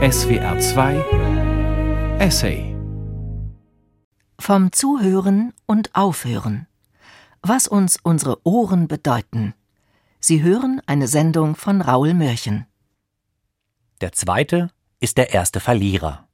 SWR 2 Essay Vom Zuhören und Aufhören. Was uns unsere Ohren bedeuten. Sie hören eine Sendung von Raul Mörchen. Der zweite ist der erste Verlierer.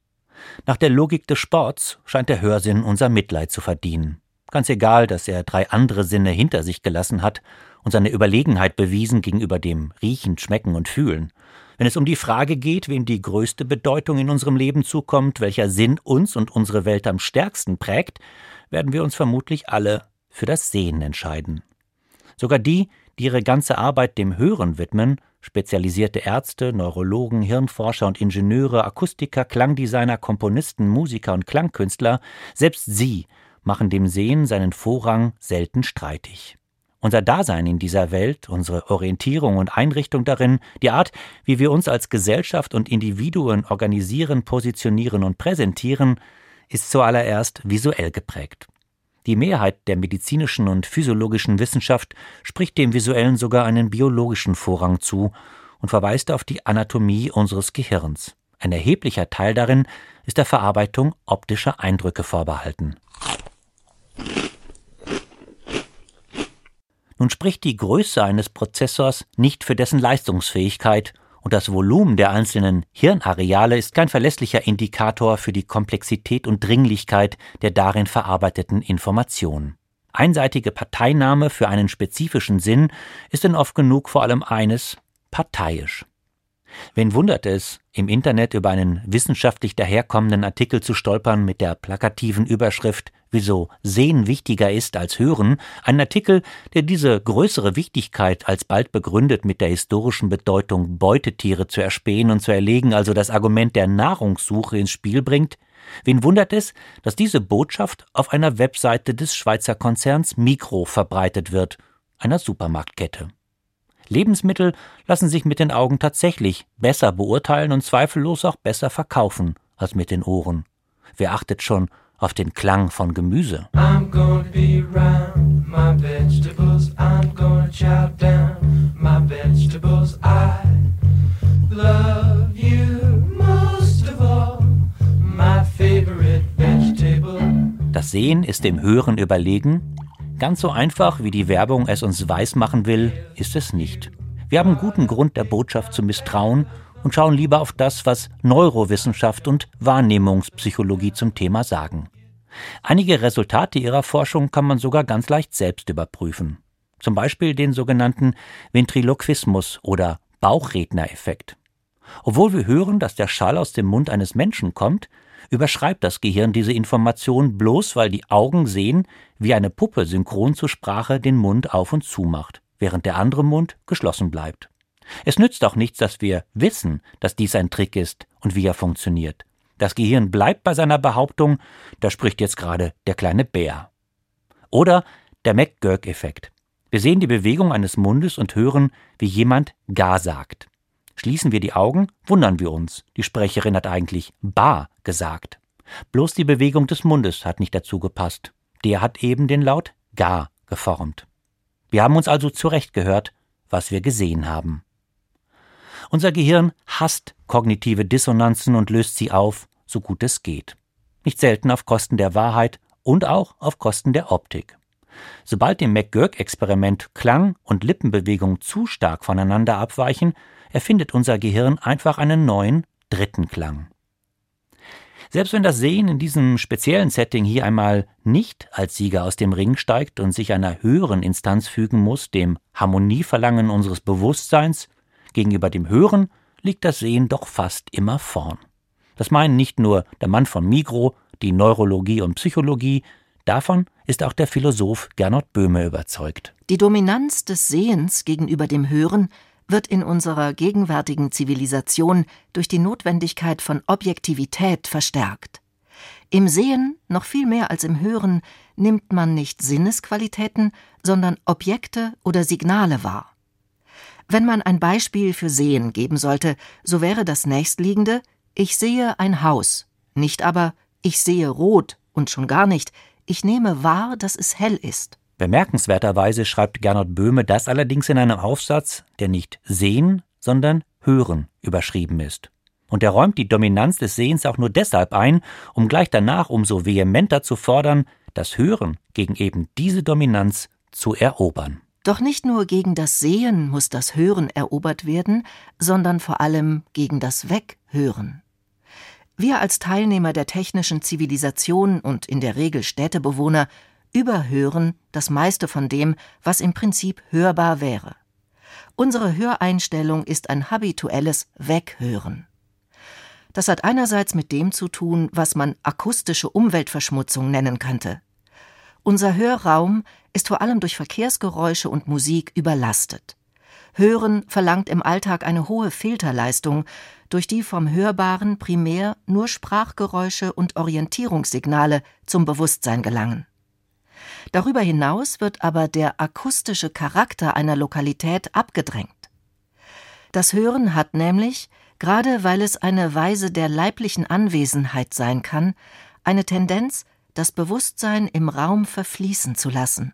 Nach der Logik des Sports scheint der Hörsinn unser Mitleid zu verdienen. Ganz egal, dass er drei andere Sinne hinter sich gelassen hat und seine Überlegenheit bewiesen gegenüber dem Riechen, Schmecken und Fühlen. Wenn es um die Frage geht, wem die größte Bedeutung in unserem Leben zukommt, welcher Sinn uns und unsere Welt am stärksten prägt, werden wir uns vermutlich alle für das Sehen entscheiden. Sogar die, die ihre ganze Arbeit dem Hören widmen, spezialisierte Ärzte, Neurologen, Hirnforscher und Ingenieure, Akustiker, Klangdesigner, Komponisten, Musiker und Klangkünstler, selbst sie machen dem Sehen seinen Vorrang selten streitig. Unser Dasein in dieser Welt, unsere Orientierung und Einrichtung darin, die Art, wie wir uns als Gesellschaft und Individuen organisieren, positionieren und präsentieren, ist zuallererst visuell geprägt. Die Mehrheit der medizinischen und physiologischen Wissenschaft spricht dem Visuellen sogar einen biologischen Vorrang zu und verweist auf die Anatomie unseres Gehirns. Ein erheblicher Teil darin ist der Verarbeitung optischer Eindrücke vorbehalten. Nun spricht die Größe eines Prozessors nicht für dessen Leistungsfähigkeit und das Volumen der einzelnen Hirnareale ist kein verlässlicher Indikator für die Komplexität und Dringlichkeit der darin verarbeiteten Informationen. Einseitige Parteinahme für einen spezifischen Sinn ist denn oft genug vor allem eines parteiisch. Wen wundert es, im Internet über einen wissenschaftlich daherkommenden Artikel zu stolpern mit der plakativen Überschrift Wieso Sehen wichtiger ist als Hören, ein Artikel, der diese größere Wichtigkeit alsbald begründet mit der historischen Bedeutung Beutetiere zu erspähen und zu erlegen, also das Argument der Nahrungssuche ins Spiel bringt, Wen wundert es, dass diese Botschaft auf einer Webseite des Schweizer Konzerns Mikro verbreitet wird, einer Supermarktkette. Lebensmittel lassen sich mit den Augen tatsächlich besser beurteilen und zweifellos auch besser verkaufen als mit den Ohren. Wer achtet schon auf den Klang von Gemüse? I'm gonna be round my vegetables, I'm gonna chow down my vegetables. I love you most of all, my favorite vegetable. Das Sehen ist dem Hören überlegen Ganz so einfach, wie die Werbung es uns weismachen will, ist es nicht. Wir haben guten Grund, der Botschaft zu misstrauen und schauen lieber auf das, was Neurowissenschaft und Wahrnehmungspsychologie zum Thema sagen. Einige Resultate ihrer Forschung kann man sogar ganz leicht selbst überprüfen. Zum Beispiel den sogenannten Ventriloquismus oder Bauchrednereffekt. Obwohl wir hören, dass der Schall aus dem Mund eines Menschen kommt, überschreibt das Gehirn diese Information bloß, weil die Augen sehen, wie eine Puppe synchron zur Sprache den Mund auf und zu macht, während der andere Mund geschlossen bleibt. Es nützt auch nichts, dass wir wissen, dass dies ein Trick ist und wie er funktioniert. Das Gehirn bleibt bei seiner Behauptung, da spricht jetzt gerade der kleine Bär. Oder der McGurk-Effekt. Wir sehen die Bewegung eines Mundes und hören, wie jemand Ga sagt. Schließen wir die Augen, wundern wir uns. Die Sprecherin hat eigentlich Ba gesagt. Bloß die Bewegung des Mundes hat nicht dazu gepasst. Der hat eben den Laut Ga geformt. Wir haben uns also zurecht gehört, was wir gesehen haben. Unser Gehirn hasst kognitive Dissonanzen und löst sie auf, so gut es geht. Nicht selten auf Kosten der Wahrheit und auch auf Kosten der Optik. Sobald im McGurk-Experiment Klang und Lippenbewegung zu stark voneinander abweichen, erfindet unser Gehirn einfach einen neuen, dritten Klang. Selbst wenn das Sehen in diesem speziellen Setting hier einmal nicht als Sieger aus dem Ring steigt und sich einer höheren Instanz fügen muss, dem Harmonieverlangen unseres Bewusstseins, gegenüber dem Hören liegt das Sehen doch fast immer vorn. Das meinen nicht nur der Mann von Migro, die Neurologie und Psychologie, davon ist auch der Philosoph Gernot Böhme überzeugt. Die Dominanz des Sehens gegenüber dem Hören wird in unserer gegenwärtigen Zivilisation durch die Notwendigkeit von Objektivität verstärkt. Im Sehen, noch viel mehr als im Hören, nimmt man nicht Sinnesqualitäten, sondern Objekte oder Signale wahr. Wenn man ein Beispiel für Sehen geben sollte, so wäre das nächstliegende Ich sehe ein Haus, nicht aber Ich sehe rot und schon gar nicht Ich nehme wahr, dass es hell ist. Bemerkenswerterweise schreibt Gernot Böhme das allerdings in einem Aufsatz, der nicht Sehen, sondern Hören überschrieben ist. Und er räumt die Dominanz des Sehens auch nur deshalb ein, um gleich danach umso vehementer zu fordern, das Hören gegen eben diese Dominanz zu erobern. Doch nicht nur gegen das Sehen muss das Hören erobert werden, sondern vor allem gegen das Weghören. Wir als Teilnehmer der technischen Zivilisation und in der Regel Städtebewohner überhören das meiste von dem, was im Prinzip hörbar wäre. Unsere Höreinstellung ist ein habituelles Weghören. Das hat einerseits mit dem zu tun, was man akustische Umweltverschmutzung nennen könnte. Unser Hörraum ist vor allem durch Verkehrsgeräusche und Musik überlastet. Hören verlangt im Alltag eine hohe Filterleistung, durch die vom Hörbaren primär nur Sprachgeräusche und Orientierungssignale zum Bewusstsein gelangen. Darüber hinaus wird aber der akustische Charakter einer Lokalität abgedrängt. Das Hören hat nämlich, gerade weil es eine Weise der leiblichen Anwesenheit sein kann, eine Tendenz, das Bewusstsein im Raum verfließen zu lassen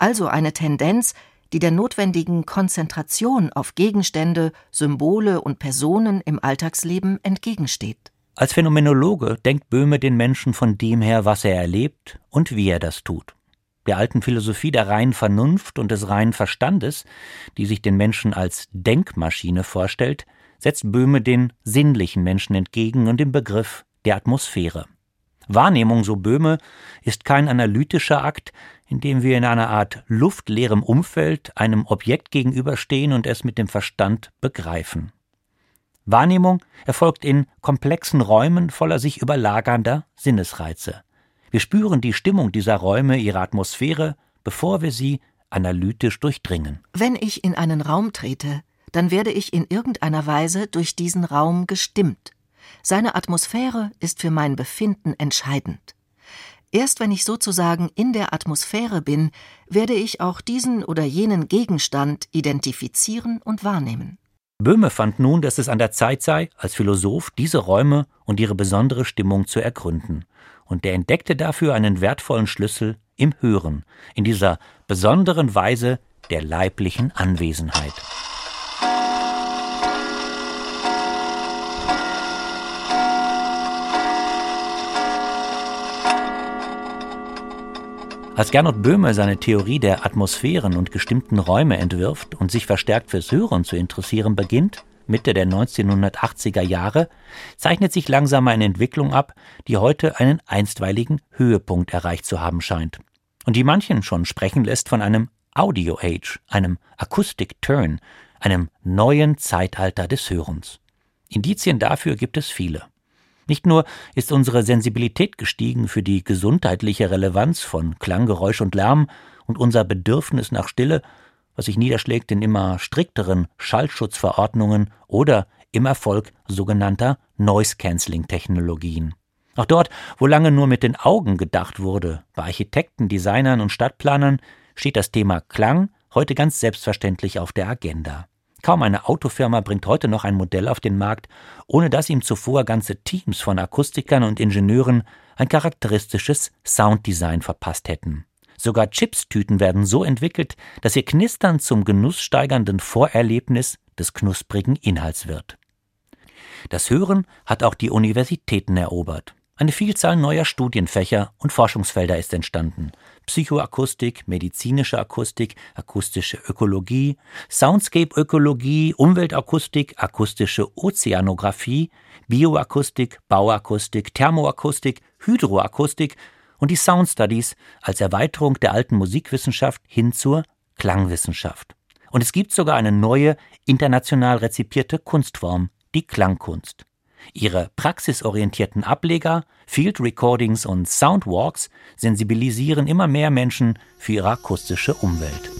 also eine Tendenz, die der notwendigen Konzentration auf Gegenstände, Symbole und Personen im Alltagsleben entgegensteht. Als Phänomenologe denkt Böhme den Menschen von dem her, was er erlebt und wie er das tut. Der alten Philosophie der reinen Vernunft und des reinen Verstandes, die sich den Menschen als Denkmaschine vorstellt, setzt Böhme den sinnlichen Menschen entgegen und den Begriff der Atmosphäre. Wahrnehmung, so Böhme, ist kein analytischer Akt, in dem wir in einer Art luftleerem Umfeld einem Objekt gegenüberstehen und es mit dem Verstand begreifen. Wahrnehmung erfolgt in komplexen Räumen voller sich überlagernder Sinnesreize. Wir spüren die Stimmung dieser Räume, ihre Atmosphäre, bevor wir sie analytisch durchdringen. Wenn ich in einen Raum trete, dann werde ich in irgendeiner Weise durch diesen Raum gestimmt. Seine Atmosphäre ist für mein Befinden entscheidend. Erst wenn ich sozusagen in der Atmosphäre bin, werde ich auch diesen oder jenen Gegenstand identifizieren und wahrnehmen. Böhme fand nun, dass es an der Zeit sei, als Philosoph diese Räume und ihre besondere Stimmung zu ergründen. Und er entdeckte dafür einen wertvollen Schlüssel im Hören, in dieser besonderen Weise der leiblichen Anwesenheit. Als Gernot Böhme seine Theorie der Atmosphären und gestimmten Räume entwirft und sich verstärkt fürs Hören zu interessieren beginnt, Mitte der 1980er Jahre, zeichnet sich langsam eine Entwicklung ab, die heute einen einstweiligen Höhepunkt erreicht zu haben scheint. Und die manchen schon sprechen lässt von einem Audio Age, einem Acoustic Turn, einem neuen Zeitalter des Hörens. Indizien dafür gibt es viele. Nicht nur ist unsere Sensibilität gestiegen für die gesundheitliche Relevanz von Klang, Geräusch und Lärm und unser Bedürfnis nach Stille, was sich niederschlägt in immer strikteren Schallschutzverordnungen oder im Erfolg sogenannter Noise-Canceling-Technologien. Auch dort, wo lange nur mit den Augen gedacht wurde, bei Architekten, Designern und Stadtplanern, steht das Thema Klang heute ganz selbstverständlich auf der Agenda. Kaum eine Autofirma bringt heute noch ein Modell auf den Markt, ohne dass ihm zuvor ganze Teams von Akustikern und Ingenieuren ein charakteristisches Sounddesign verpasst hätten. Sogar Chipstüten werden so entwickelt, dass ihr Knistern zum genusssteigernden Vorerlebnis des knusprigen Inhalts wird. Das Hören hat auch die Universitäten erobert. Eine Vielzahl neuer Studienfächer und Forschungsfelder ist entstanden. Psychoakustik, medizinische Akustik, akustische Ökologie, Soundscape-Ökologie, Umweltakustik, akustische Ozeanographie, Bioakustik, Bauakustik, Thermoakustik, Hydroakustik und die Sound Studies als Erweiterung der alten Musikwissenschaft hin zur Klangwissenschaft. Und es gibt sogar eine neue, international rezipierte Kunstform, die Klangkunst. Ihre praxisorientierten Ableger, Field Recordings und Soundwalks sensibilisieren immer mehr Menschen für ihre akustische Umwelt.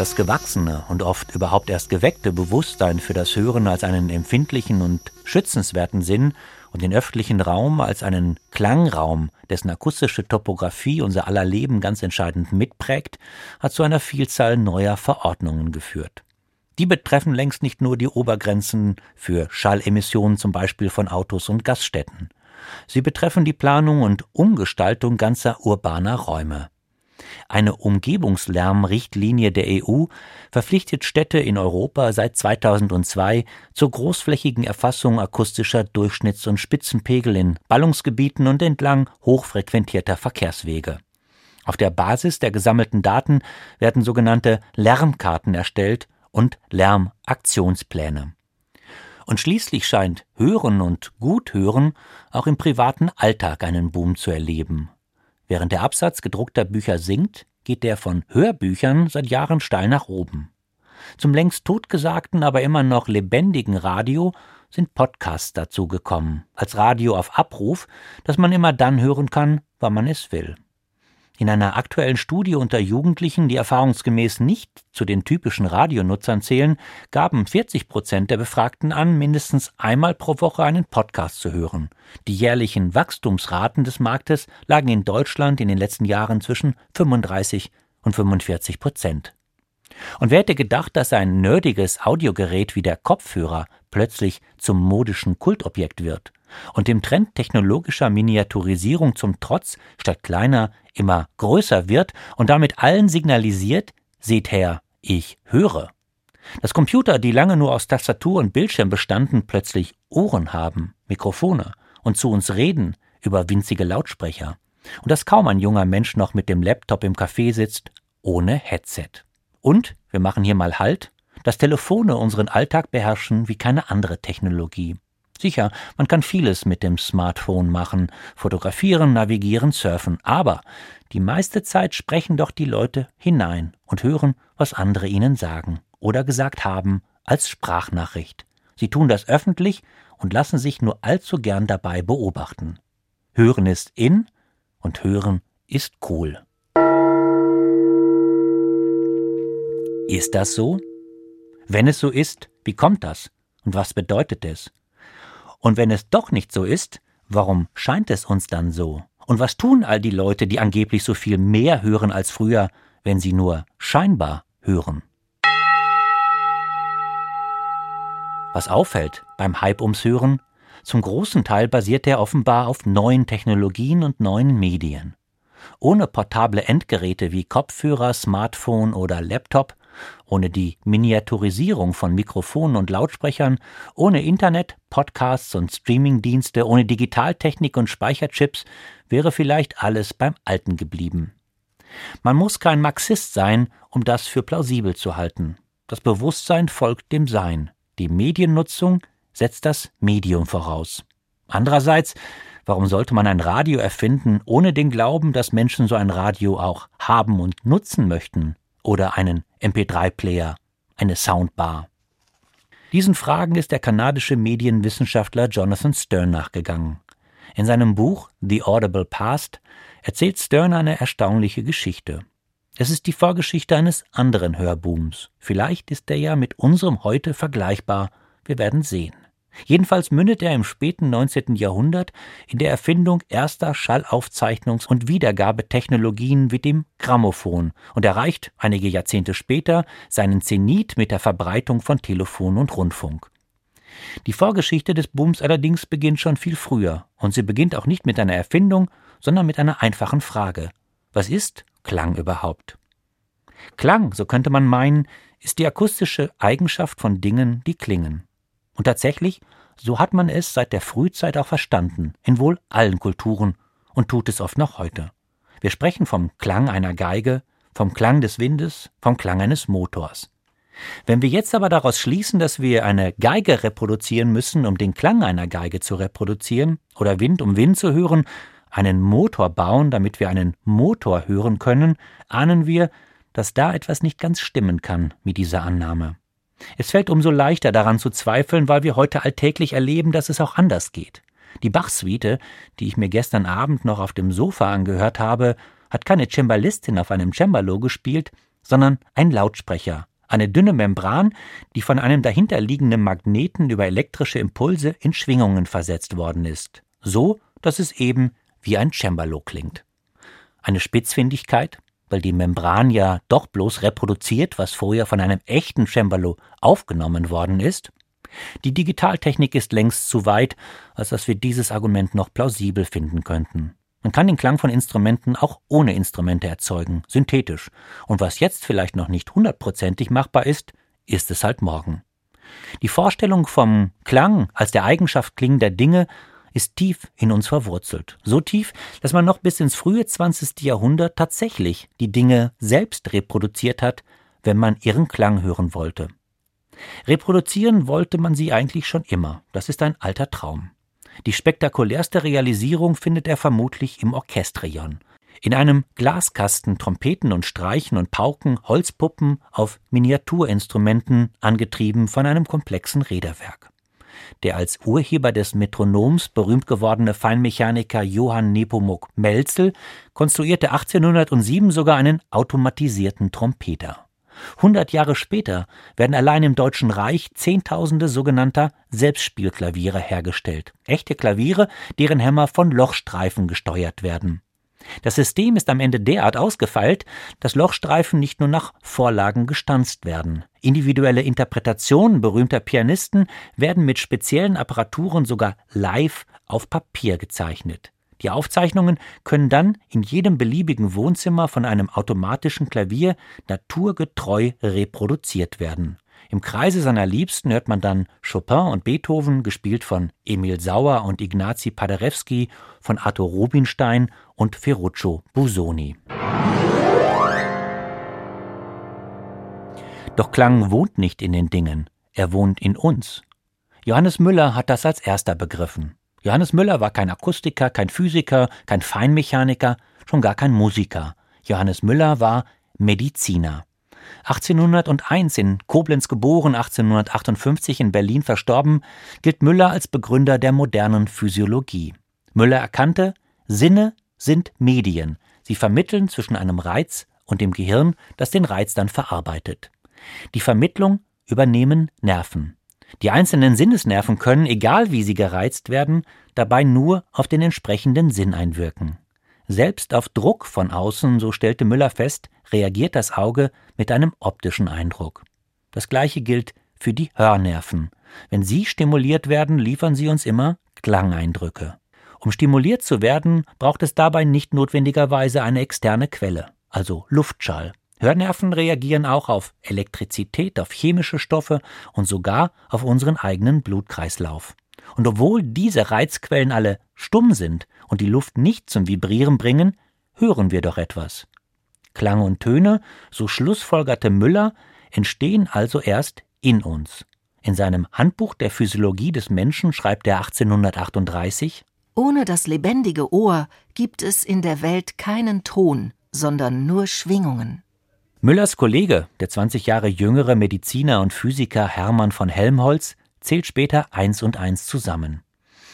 Das gewachsene und oft überhaupt erst geweckte Bewusstsein für das Hören als einen empfindlichen und schützenswerten Sinn und den öffentlichen Raum als einen Klangraum, dessen akustische Topographie unser aller Leben ganz entscheidend mitprägt, hat zu einer Vielzahl neuer Verordnungen geführt. Die betreffen längst nicht nur die Obergrenzen für Schallemissionen zum Beispiel von Autos und Gaststätten. Sie betreffen die Planung und Umgestaltung ganzer urbaner Räume. Eine Umgebungslärmrichtlinie der EU verpflichtet Städte in Europa seit 2002 zur großflächigen Erfassung akustischer Durchschnitts- und Spitzenpegel in Ballungsgebieten und entlang hochfrequentierter Verkehrswege. Auf der Basis der gesammelten Daten werden sogenannte Lärmkarten erstellt und Lärmaktionspläne. Und schließlich scheint Hören und Guthören auch im privaten Alltag einen Boom zu erleben. Während der Absatz gedruckter Bücher sinkt, geht der von Hörbüchern seit Jahren steil nach oben. Zum längst totgesagten, aber immer noch lebendigen Radio sind Podcasts dazugekommen, als Radio auf Abruf, das man immer dann hören kann, wann man es will. In einer aktuellen Studie unter Jugendlichen, die erfahrungsgemäß nicht zu den typischen Radionutzern zählen, gaben 40 Prozent der Befragten an, mindestens einmal pro Woche einen Podcast zu hören. Die jährlichen Wachstumsraten des Marktes lagen in Deutschland in den letzten Jahren zwischen 35 und 45 Prozent. Und wer hätte gedacht, dass ein nerdiges Audiogerät wie der Kopfhörer plötzlich zum modischen Kultobjekt wird? Und dem Trend technologischer Miniaturisierung zum Trotz statt kleiner immer größer wird und damit allen signalisiert, seht her, ich höre. Dass Computer, die lange nur aus Tastatur und Bildschirm bestanden, plötzlich Ohren haben, Mikrofone und zu uns reden über winzige Lautsprecher. Und dass kaum ein junger Mensch noch mit dem Laptop im Café sitzt, ohne Headset. Und, wir machen hier mal Halt, dass Telefone unseren Alltag beherrschen wie keine andere Technologie. Sicher, man kann vieles mit dem Smartphone machen, fotografieren, navigieren, surfen, aber die meiste Zeit sprechen doch die Leute hinein und hören, was andere ihnen sagen oder gesagt haben, als Sprachnachricht. Sie tun das öffentlich und lassen sich nur allzu gern dabei beobachten. Hören ist in und hören ist cool. Ist das so? Wenn es so ist, wie kommt das? Und was bedeutet es? Und wenn es doch nicht so ist, warum scheint es uns dann so? Und was tun all die Leute, die angeblich so viel mehr hören als früher, wenn sie nur scheinbar hören? Was auffällt beim Hype ums Hören? Zum großen Teil basiert er offenbar auf neuen Technologien und neuen Medien. Ohne portable Endgeräte wie Kopfhörer, Smartphone oder Laptop ohne die Miniaturisierung von Mikrofonen und Lautsprechern, ohne Internet, Podcasts und Streamingdienste, ohne Digitaltechnik und Speicherchips wäre vielleicht alles beim Alten geblieben. Man muss kein Marxist sein, um das für plausibel zu halten. Das Bewusstsein folgt dem Sein. Die Mediennutzung setzt das Medium voraus. Andererseits, warum sollte man ein Radio erfinden, ohne den Glauben, dass Menschen so ein Radio auch haben und nutzen möchten? Oder einen MP3-Player, eine Soundbar? Diesen Fragen ist der kanadische Medienwissenschaftler Jonathan Stern nachgegangen. In seinem Buch The Audible Past erzählt Stern eine erstaunliche Geschichte. Es ist die Vorgeschichte eines anderen Hörbooms. Vielleicht ist der ja mit unserem heute vergleichbar. Wir werden sehen. Jedenfalls mündet er im späten 19. Jahrhundert in der Erfindung erster Schallaufzeichnungs- und Wiedergabetechnologien wie dem Grammophon und erreicht einige Jahrzehnte später seinen Zenit mit der Verbreitung von Telefon und Rundfunk. Die Vorgeschichte des Booms allerdings beginnt schon viel früher und sie beginnt auch nicht mit einer Erfindung, sondern mit einer einfachen Frage. Was ist Klang überhaupt? Klang, so könnte man meinen, ist die akustische Eigenschaft von Dingen, die klingen. Und tatsächlich, so hat man es seit der Frühzeit auch verstanden, in wohl allen Kulturen und tut es oft noch heute. Wir sprechen vom Klang einer Geige, vom Klang des Windes, vom Klang eines Motors. Wenn wir jetzt aber daraus schließen, dass wir eine Geige reproduzieren müssen, um den Klang einer Geige zu reproduzieren, oder Wind, um Wind zu hören, einen Motor bauen, damit wir einen Motor hören können, ahnen wir, dass da etwas nicht ganz stimmen kann mit dieser Annahme. Es fällt umso leichter daran zu zweifeln, weil wir heute alltäglich erleben, dass es auch anders geht. Die Bach-Suite, die ich mir gestern Abend noch auf dem Sofa angehört habe, hat keine Cembalistin auf einem Cembalo gespielt, sondern ein Lautsprecher, eine dünne Membran, die von einem dahinterliegenden Magneten über elektrische Impulse in Schwingungen versetzt worden ist, so dass es eben wie ein Cembalo klingt. Eine Spitzfindigkeit, weil die Membran ja doch bloß reproduziert, was vorher von einem echten Cembalo aufgenommen worden ist. Die Digitaltechnik ist längst zu weit, als dass wir dieses Argument noch plausibel finden könnten. Man kann den Klang von Instrumenten auch ohne Instrumente erzeugen, synthetisch. Und was jetzt vielleicht noch nicht hundertprozentig machbar ist, ist es halt morgen. Die Vorstellung vom Klang als der Eigenschaft klingender Dinge ist tief in uns verwurzelt. So tief, dass man noch bis ins frühe 20. Jahrhundert tatsächlich die Dinge selbst reproduziert hat, wenn man ihren Klang hören wollte. Reproduzieren wollte man sie eigentlich schon immer. Das ist ein alter Traum. Die spektakulärste Realisierung findet er vermutlich im Orchestrion. In einem Glaskasten Trompeten und Streichen und Pauken, Holzpuppen auf Miniaturinstrumenten, angetrieben von einem komplexen Räderwerk. Der als Urheber des Metronoms berühmt gewordene Feinmechaniker Johann Nepomuk Melzel konstruierte 1807 sogar einen automatisierten Trompeter. Hundert Jahre später werden allein im Deutschen Reich Zehntausende sogenannter Selbstspielklaviere hergestellt. Echte Klaviere, deren Hämmer von Lochstreifen gesteuert werden. Das System ist am Ende derart ausgefeilt, dass Lochstreifen nicht nur nach Vorlagen gestanzt werden. Individuelle Interpretationen berühmter Pianisten werden mit speziellen Apparaturen sogar live auf Papier gezeichnet. Die Aufzeichnungen können dann in jedem beliebigen Wohnzimmer von einem automatischen Klavier naturgetreu reproduziert werden. Im Kreise seiner Liebsten hört man dann Chopin und Beethoven, gespielt von Emil Sauer und Ignazi Paderewski, von Arthur Rubinstein und Ferruccio Busoni. Doch Klang wohnt nicht in den Dingen, er wohnt in uns. Johannes Müller hat das als erster begriffen. Johannes Müller war kein Akustiker, kein Physiker, kein Feinmechaniker, schon gar kein Musiker. Johannes Müller war Mediziner. 1801 in Koblenz geboren, 1858 in Berlin verstorben, gilt Müller als Begründer der modernen Physiologie. Müller erkannte, Sinne sind Medien. Sie vermitteln zwischen einem Reiz und dem Gehirn, das den Reiz dann verarbeitet. Die Vermittlung übernehmen Nerven. Die einzelnen Sinnesnerven können, egal wie sie gereizt werden, dabei nur auf den entsprechenden Sinn einwirken. Selbst auf Druck von außen, so stellte Müller fest, reagiert das Auge mit einem optischen Eindruck. Das gleiche gilt für die Hörnerven. Wenn sie stimuliert werden, liefern sie uns immer Klangeindrücke. Um stimuliert zu werden, braucht es dabei nicht notwendigerweise eine externe Quelle, also Luftschall. Hörnerven reagieren auch auf Elektrizität, auf chemische Stoffe und sogar auf unseren eigenen Blutkreislauf. Und obwohl diese Reizquellen alle stumm sind und die Luft nicht zum Vibrieren bringen, hören wir doch etwas. Klang und Töne, so schlussfolgerte Müller, entstehen also erst in uns. In seinem Handbuch der Physiologie des Menschen schreibt er 1838 Ohne das lebendige Ohr gibt es in der Welt keinen Ton, sondern nur Schwingungen. Müllers Kollege, der 20 Jahre jüngere Mediziner und Physiker Hermann von Helmholtz, zählt später eins und eins zusammen.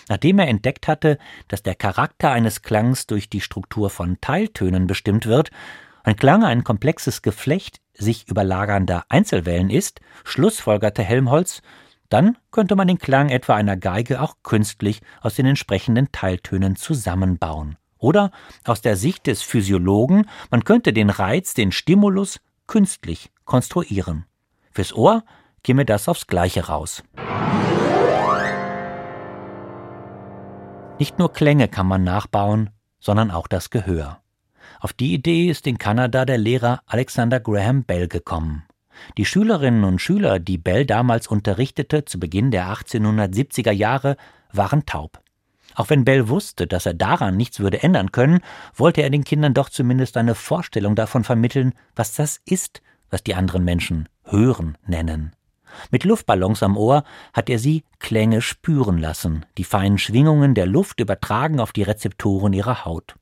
Nachdem er entdeckt hatte, dass der Charakter eines Klangs durch die Struktur von Teiltönen bestimmt wird, ein Klang ein komplexes Geflecht sich überlagernder Einzelwellen ist, schlussfolgerte Helmholtz, dann könnte man den Klang etwa einer Geige auch künstlich aus den entsprechenden Teiltönen zusammenbauen. Oder aus der Sicht des Physiologen, man könnte den Reiz, den Stimulus künstlich konstruieren. Fürs Ohr käme das aufs Gleiche raus. Nicht nur Klänge kann man nachbauen, sondern auch das Gehör. Auf die Idee ist in Kanada der Lehrer Alexander Graham Bell gekommen. Die Schülerinnen und Schüler, die Bell damals unterrichtete zu Beginn der 1870er Jahre, waren taub. Auch wenn Bell wusste, dass er daran nichts würde ändern können, wollte er den Kindern doch zumindest eine Vorstellung davon vermitteln, was das ist, was die anderen Menschen Hören nennen. Mit Luftballons am Ohr hat er sie Klänge spüren lassen, die feinen Schwingungen der Luft übertragen auf die Rezeptoren ihrer Haut.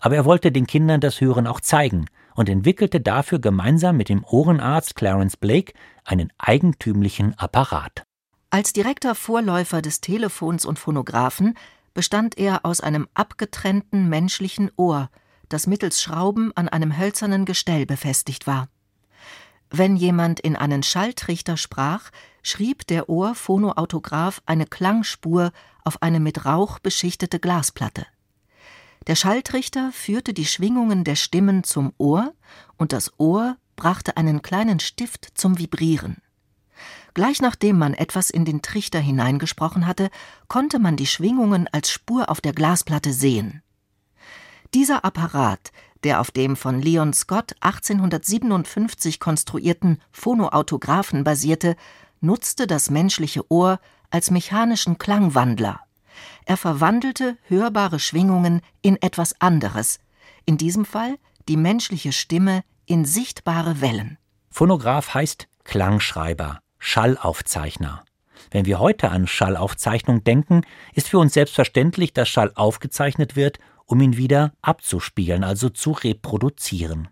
Aber er wollte den Kindern das Hören auch zeigen und entwickelte dafür gemeinsam mit dem Ohrenarzt Clarence Blake einen eigentümlichen Apparat. Als direkter Vorläufer des Telefons und Phonographen bestand er aus einem abgetrennten menschlichen Ohr, das mittels Schrauben an einem hölzernen Gestell befestigt war. Wenn jemand in einen Schalltrichter sprach, schrieb der Ohrphonoautograph eine Klangspur auf eine mit Rauch beschichtete Glasplatte. Der Schalltrichter führte die Schwingungen der Stimmen zum Ohr und das Ohr brachte einen kleinen Stift zum Vibrieren. Gleich nachdem man etwas in den Trichter hineingesprochen hatte, konnte man die Schwingungen als Spur auf der Glasplatte sehen. Dieser Apparat, der auf dem von Leon Scott 1857 konstruierten Phonoautographen basierte, nutzte das menschliche Ohr als mechanischen Klangwandler. Er verwandelte hörbare Schwingungen in etwas anderes, in diesem Fall die menschliche Stimme in sichtbare Wellen. Phonograph heißt Klangschreiber, Schallaufzeichner. Wenn wir heute an Schallaufzeichnung denken, ist für uns selbstverständlich, dass Schall aufgezeichnet wird, um ihn wieder abzuspielen, also zu reproduzieren.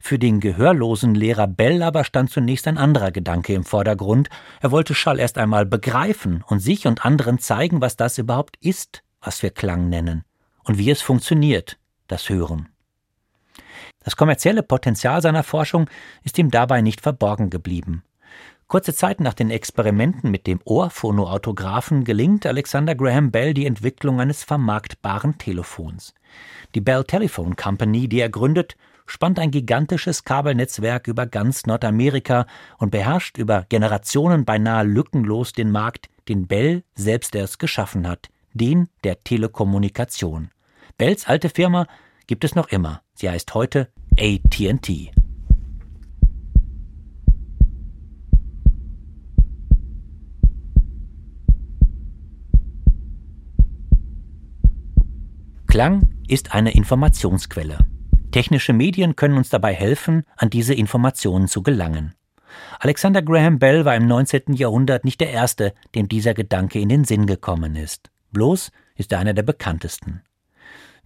Für den gehörlosen Lehrer Bell aber stand zunächst ein anderer Gedanke im Vordergrund. Er wollte Schall erst einmal begreifen und sich und anderen zeigen, was das überhaupt ist, was wir Klang nennen, und wie es funktioniert, das Hören. Das kommerzielle Potenzial seiner Forschung ist ihm dabei nicht verborgen geblieben. Kurze Zeit nach den Experimenten mit dem Ohrphonoautographen gelingt Alexander Graham Bell die Entwicklung eines vermarktbaren Telefons. Die Bell Telephone Company, die er gründet, spannt ein gigantisches Kabelnetzwerk über ganz Nordamerika und beherrscht über Generationen beinahe lückenlos den Markt, den Bell selbst erst geschaffen hat, den der Telekommunikation. Bells alte Firma gibt es noch immer. Sie heißt heute AT&T. Klang ist eine Informationsquelle. Technische Medien können uns dabei helfen, an diese Informationen zu gelangen. Alexander Graham Bell war im 19. Jahrhundert nicht der Erste, dem dieser Gedanke in den Sinn gekommen ist. Bloß ist er einer der bekanntesten.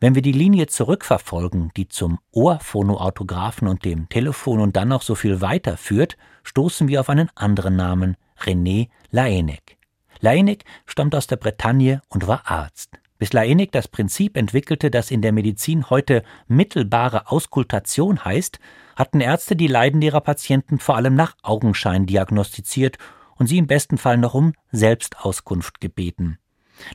Wenn wir die Linie zurückverfolgen, die zum Ohrphonoautographen und dem Telefon und dann noch so viel weiter führt, stoßen wir auf einen anderen Namen, René Laennec. Laennec stammt aus der Bretagne und war Arzt. Bis Laennec das Prinzip entwickelte, das in der Medizin heute mittelbare Auskultation heißt, hatten Ärzte die Leiden ihrer Patienten vor allem nach Augenschein diagnostiziert und sie im besten Fall noch um Selbstauskunft gebeten.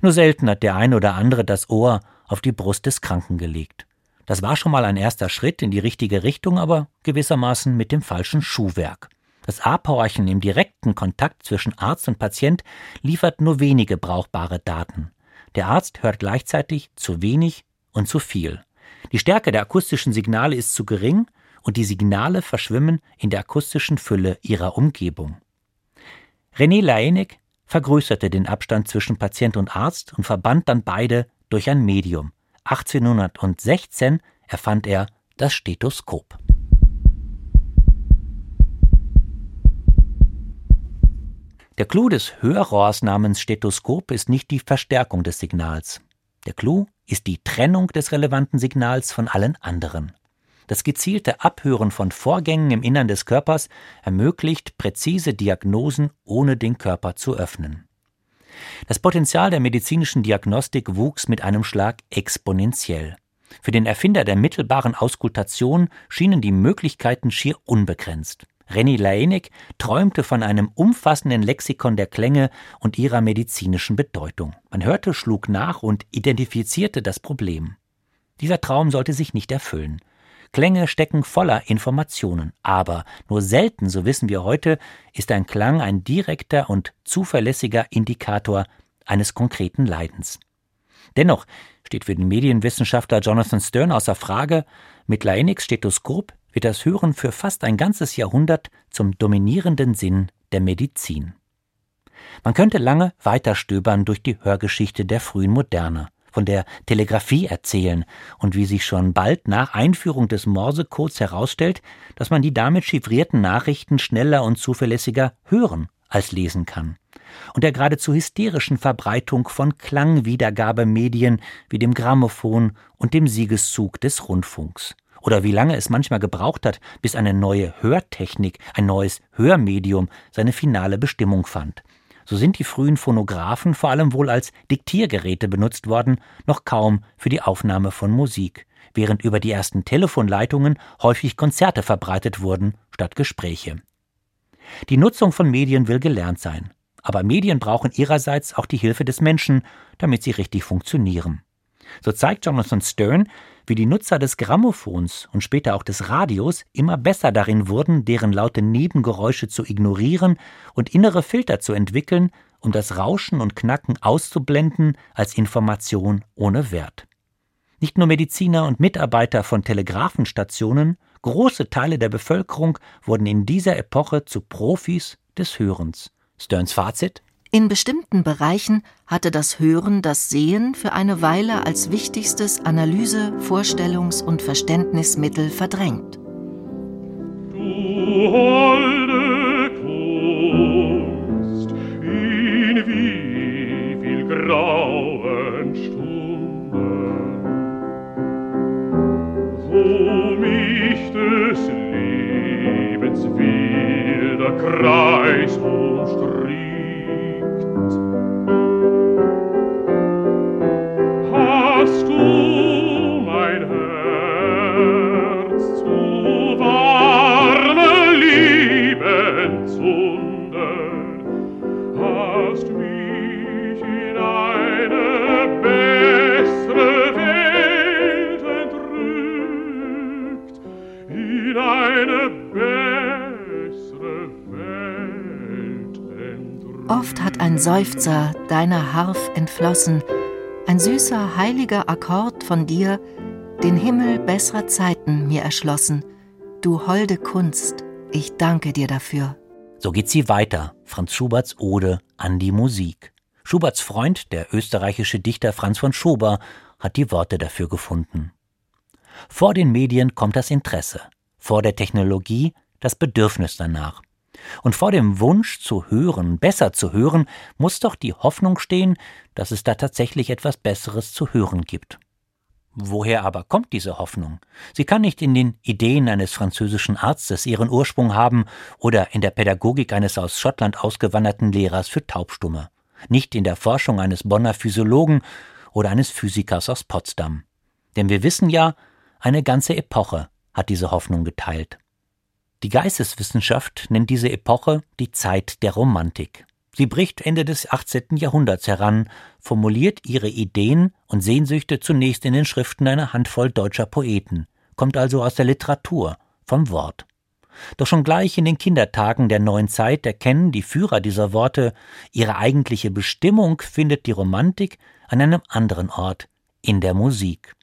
Nur selten hat der eine oder andere das Ohr auf die Brust des Kranken gelegt. Das war schon mal ein erster Schritt in die richtige Richtung, aber gewissermaßen mit dem falschen Schuhwerk. Das Abhorchen im direkten Kontakt zwischen Arzt und Patient liefert nur wenige brauchbare Daten. Der Arzt hört gleichzeitig zu wenig und zu viel. Die Stärke der akustischen Signale ist zu gering und die Signale verschwimmen in der akustischen Fülle ihrer Umgebung. René Laennec vergrößerte den Abstand zwischen Patient und Arzt und verband dann beide durch ein Medium. 1816 erfand er das Stethoskop. Der Clou des Hörrohrs namens Stethoskop ist nicht die Verstärkung des Signals. Der Clou ist die Trennung des relevanten Signals von allen anderen. Das gezielte Abhören von Vorgängen im Innern des Körpers ermöglicht präzise Diagnosen, ohne den Körper zu öffnen. Das Potenzial der medizinischen Diagnostik wuchs mit einem Schlag exponentiell. Für den Erfinder der mittelbaren Auskultation schienen die Möglichkeiten schier unbegrenzt. René Laennec träumte von einem umfassenden Lexikon der Klänge und ihrer medizinischen Bedeutung. Man hörte, schlug nach und identifizierte das Problem. Dieser Traum sollte sich nicht erfüllen. Klänge stecken voller Informationen, aber nur selten, so wissen wir heute, ist ein Klang ein direkter und zuverlässiger Indikator eines konkreten Leidens. Dennoch steht für den Medienwissenschaftler Jonathan Stern außer Frage, mit Laennics Stethoskop wird das Hören für fast ein ganzes Jahrhundert zum dominierenden Sinn der Medizin. Man könnte lange weiterstöbern durch die Hörgeschichte der frühen Moderne, von der Telegrafie erzählen und wie sich schon bald nach Einführung des Morsecodes herausstellt, dass man die damit chiffrierten Nachrichten schneller und zuverlässiger hören als lesen kann. Und der geradezu hysterischen Verbreitung von Klangwiedergabemedien wie dem Grammophon und dem Siegeszug des Rundfunks oder wie lange es manchmal gebraucht hat, bis eine neue Hörtechnik, ein neues Hörmedium seine finale Bestimmung fand. So sind die frühen Phonographen vor allem wohl als Diktiergeräte benutzt worden, noch kaum für die Aufnahme von Musik, während über die ersten Telefonleitungen häufig Konzerte verbreitet wurden statt Gespräche. Die Nutzung von Medien will gelernt sein, aber Medien brauchen ihrerseits auch die Hilfe des Menschen, damit sie richtig funktionieren. So zeigt Jonathan Stern, wie die Nutzer des Grammophons und später auch des Radios immer besser darin wurden, deren laute Nebengeräusche zu ignorieren und innere Filter zu entwickeln, um das Rauschen und Knacken auszublenden als Information ohne Wert. Nicht nur Mediziner und Mitarbeiter von Telegrafenstationen, große Teile der Bevölkerung wurden in dieser Epoche zu Profis des Hörens. Sterns Fazit? In bestimmten Bereichen hatte das Hören das Sehen für eine Weile als wichtigstes Analyse-, Vorstellungs- und Verständnismittel verdrängt. Du holde Kunst, in wie viel grauen Stunden, wo mich des Lebens wilder Kreis Thank you. Oft hat ein Seufzer deiner Harf entflossen, ein süßer, heiliger Akkord von dir, den Himmel besserer Zeiten mir erschlossen. Du holde Kunst, ich danke dir dafür. So geht sie weiter, Franz Schuberts Ode an die Musik. Schuberts Freund, der österreichische Dichter Franz von Schober, hat die Worte dafür gefunden. Vor den Medien kommt das Interesse, vor der Technologie das Bedürfnis danach. Und vor dem Wunsch zu hören, besser zu hören, muss doch die Hoffnung stehen, dass es da tatsächlich etwas Besseres zu hören gibt. Woher aber kommt diese Hoffnung? Sie kann nicht in den Ideen eines französischen Arztes ihren Ursprung haben oder in der Pädagogik eines aus Schottland ausgewanderten Lehrers für Taubstumme, nicht in der Forschung eines Bonner Physiologen oder eines Physikers aus Potsdam. Denn wir wissen ja, eine ganze Epoche hat diese Hoffnung geteilt. Die Geisteswissenschaft nennt diese Epoche die Zeit der Romantik. Sie bricht Ende des 18. Jahrhunderts heran, formuliert ihre Ideen und Sehnsüchte zunächst in den Schriften einer Handvoll deutscher Poeten, kommt also aus der Literatur, vom Wort. Doch schon gleich in den Kindertagen der neuen Zeit erkennen die Führer dieser Worte, ihre eigentliche Bestimmung findet die Romantik an einem anderen Ort, in der Musik.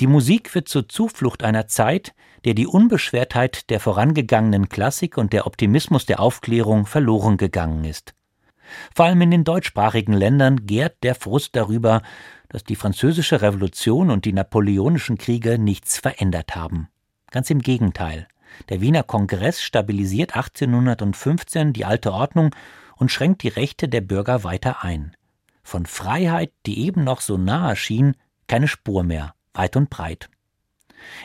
Die Musik wird zur Zuflucht einer Zeit, der die Unbeschwertheit der vorangegangenen Klassik und der Optimismus der Aufklärung verloren gegangen ist. Vor allem in den deutschsprachigen Ländern gärt der Frust darüber, dass die französische Revolution und die napoleonischen Kriege nichts verändert haben. Ganz im Gegenteil. Der Wiener Kongress stabilisiert 1815 die alte Ordnung und schränkt die Rechte der Bürger weiter ein. Von Freiheit, die eben noch so nahe schien, keine Spur mehr, weit und breit.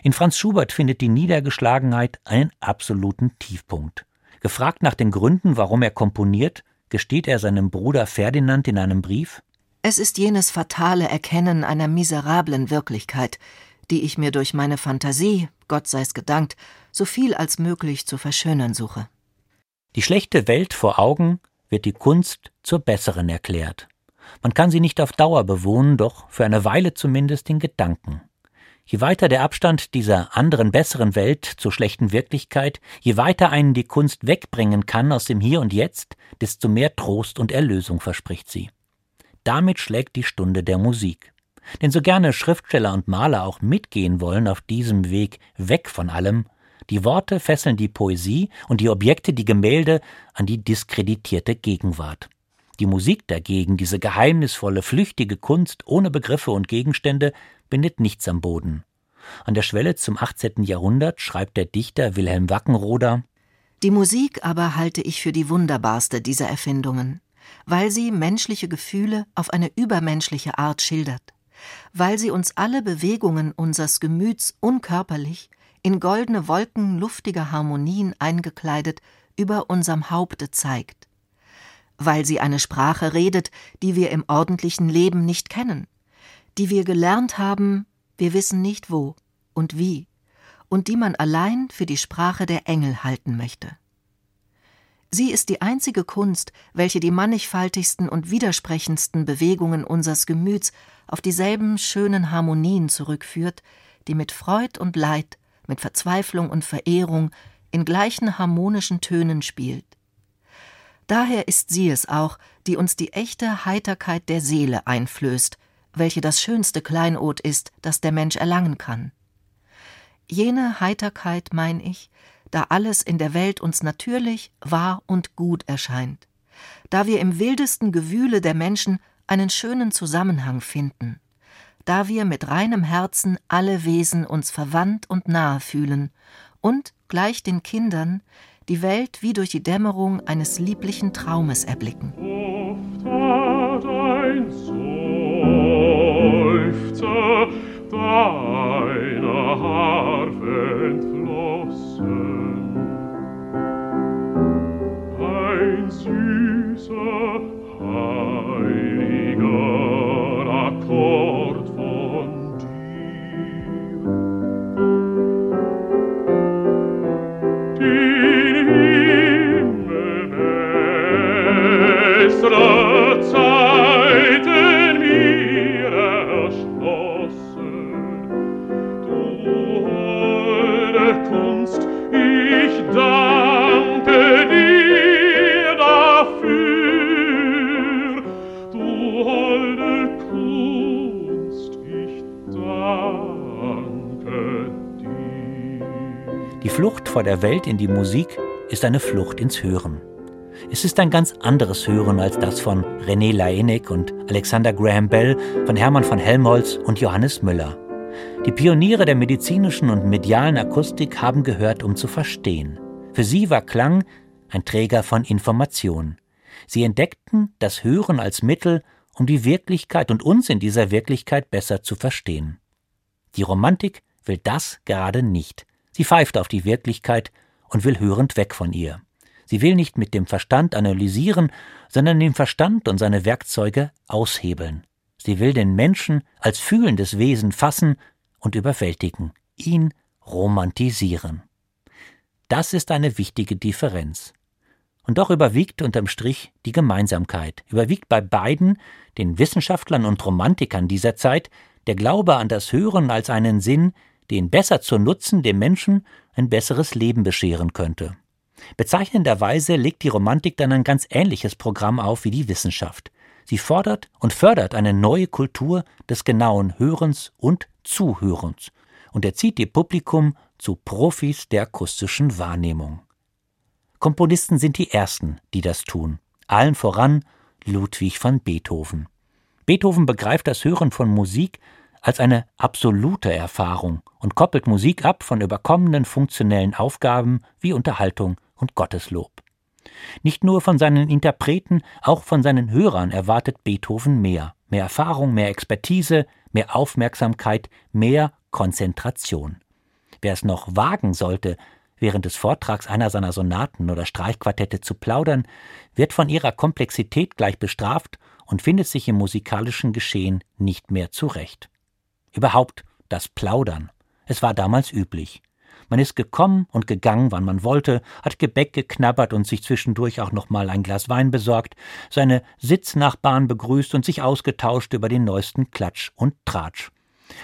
In Franz Schubert findet die Niedergeschlagenheit einen absoluten Tiefpunkt. Gefragt nach den Gründen, warum er komponiert, gesteht er seinem Bruder Ferdinand in einem Brief Es ist jenes fatale Erkennen einer miserablen Wirklichkeit, die ich mir durch meine Fantasie, Gott sei's gedankt, so viel als möglich zu verschönern suche. Die schlechte Welt vor Augen wird die Kunst zur besseren erklärt. Man kann sie nicht auf Dauer bewohnen, doch für eine Weile zumindest in Gedanken. Je weiter der Abstand dieser anderen besseren Welt zur schlechten Wirklichkeit, je weiter einen die Kunst wegbringen kann aus dem Hier und Jetzt, desto mehr Trost und Erlösung verspricht sie. Damit schlägt die Stunde der Musik. Denn so gerne Schriftsteller und Maler auch mitgehen wollen auf diesem Weg weg von allem, die Worte fesseln die Poesie und die Objekte die Gemälde an die diskreditierte Gegenwart. Die Musik dagegen, diese geheimnisvolle, flüchtige Kunst ohne Begriffe und Gegenstände, bindet nichts am Boden. An der Schwelle zum 18. Jahrhundert schreibt der Dichter Wilhelm Wackenroder Die Musik aber halte ich für die wunderbarste dieser Erfindungen, weil sie menschliche Gefühle auf eine übermenschliche Art schildert, weil sie uns alle Bewegungen unseres Gemüts unkörperlich, in goldene Wolken luftiger Harmonien eingekleidet, über unserem Haupte zeigt, weil sie eine Sprache redet, die wir im ordentlichen Leben nicht kennen, die wir gelernt haben, wir wissen nicht wo und wie, und die man allein für die Sprache der Engel halten möchte. Sie ist die einzige Kunst, welche die mannigfaltigsten und widersprechendsten Bewegungen unsers Gemüts auf dieselben schönen Harmonien zurückführt, die mit Freud und Leid, mit Verzweiflung und Verehrung in gleichen harmonischen Tönen spielt. Daher ist sie es auch, die uns die echte Heiterkeit der Seele einflößt, welche das schönste Kleinod ist, das der Mensch erlangen kann. Jene Heiterkeit, mein ich, da alles in der Welt uns natürlich, wahr und gut erscheint, da wir im wildesten Gewühle der Menschen einen schönen Zusammenhang finden, da wir mit reinem Herzen alle Wesen uns verwandt und nahe fühlen und, gleich den Kindern, die Welt wie durch die Dämmerung eines lieblichen Traumes erblicken. Oft hat ein Seufzer deiner Harfe entflossen. Ein süßer, vor der Welt in die Musik ist eine Flucht ins Hören. Es ist ein ganz anderes Hören als das von René Laennec und Alexander Graham Bell, von Hermann von Helmholtz und Johannes Müller. Die Pioniere der medizinischen und medialen Akustik haben gehört, um zu verstehen. Für sie war Klang ein Träger von Information. Sie entdeckten das Hören als Mittel, um die Wirklichkeit und uns in dieser Wirklichkeit besser zu verstehen. Die Romantik will das gerade nicht. Sie pfeift auf die Wirklichkeit und will hörend weg von ihr. Sie will nicht mit dem Verstand analysieren, sondern den Verstand und seine Werkzeuge aushebeln. Sie will den Menschen als fühlendes Wesen fassen und überwältigen, ihn romantisieren. Das ist eine wichtige Differenz. Und doch überwiegt unterm Strich die Gemeinsamkeit, überwiegt bei beiden, den Wissenschaftlern und Romantikern dieser Zeit, der Glaube an das Hören als einen Sinn, den besser zu nutzen dem Menschen ein besseres Leben bescheren könnte. Bezeichnenderweise legt die Romantik dann ein ganz ähnliches Programm auf wie die Wissenschaft. Sie fordert und fördert eine neue Kultur des genauen Hörens und Zuhörens und erzieht ihr Publikum zu Profis der akustischen Wahrnehmung. Komponisten sind die ersten, die das tun. Allen voran Ludwig van Beethoven. Beethoven begreift das Hören von Musik als eine absolute Erfahrung und koppelt Musik ab von überkommenen funktionellen Aufgaben wie Unterhaltung und Gotteslob. Nicht nur von seinen Interpreten, auch von seinen Hörern erwartet Beethoven mehr. Mehr Erfahrung, mehr Expertise, mehr Aufmerksamkeit, mehr Konzentration. Wer es noch wagen sollte, während des Vortrags einer seiner Sonaten oder Streichquartette zu plaudern, wird von ihrer Komplexität gleich bestraft und findet sich im musikalischen Geschehen nicht mehr zurecht. Überhaupt das Plaudern. Es war damals üblich. Man ist gekommen und gegangen, wann man wollte, hat Gebäck geknabbert und sich zwischendurch auch noch mal ein Glas Wein besorgt, seine Sitznachbarn begrüßt und sich ausgetauscht über den neuesten Klatsch und Tratsch.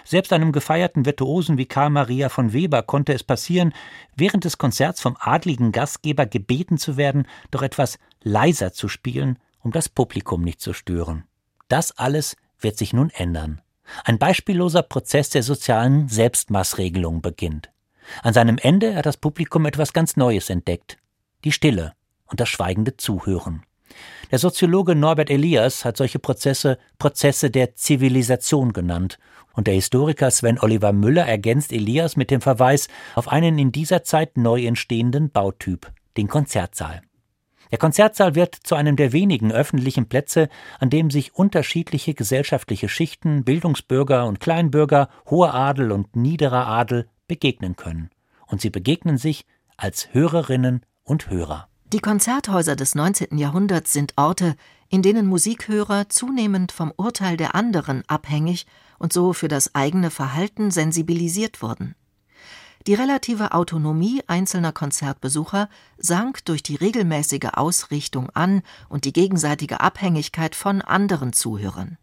Selbst einem gefeierten Virtuosen wie Karl Maria von Weber konnte es passieren, während des Konzerts vom adligen Gastgeber gebeten zu werden, doch etwas leiser zu spielen, um das Publikum nicht zu stören. Das alles wird sich nun ändern. Ein beispielloser Prozess der sozialen Selbstmaßregelung beginnt. An seinem Ende hat das Publikum etwas ganz Neues entdeckt. Die Stille und das schweigende Zuhören. Der Soziologe Norbert Elias hat solche Prozesse Prozesse der Zivilisation genannt, und der Historiker Sven Oliver Müller ergänzt Elias mit dem Verweis auf einen in dieser Zeit neu entstehenden Bautyp, den Konzertsaal. Der Konzertsaal wird zu einem der wenigen öffentlichen Plätze, an dem sich unterschiedliche gesellschaftliche Schichten, Bildungsbürger und Kleinbürger, hoher Adel und niederer Adel begegnen können. Und sie begegnen sich als Hörerinnen und Hörer. Die Konzerthäuser des 19. Jahrhunderts sind Orte, in denen Musikhörer zunehmend vom Urteil der anderen abhängig und so für das eigene Verhalten sensibilisiert wurden. Die relative Autonomie einzelner Konzertbesucher sank durch die regelmäßige Ausrichtung an und die gegenseitige Abhängigkeit von anderen Zuhörern.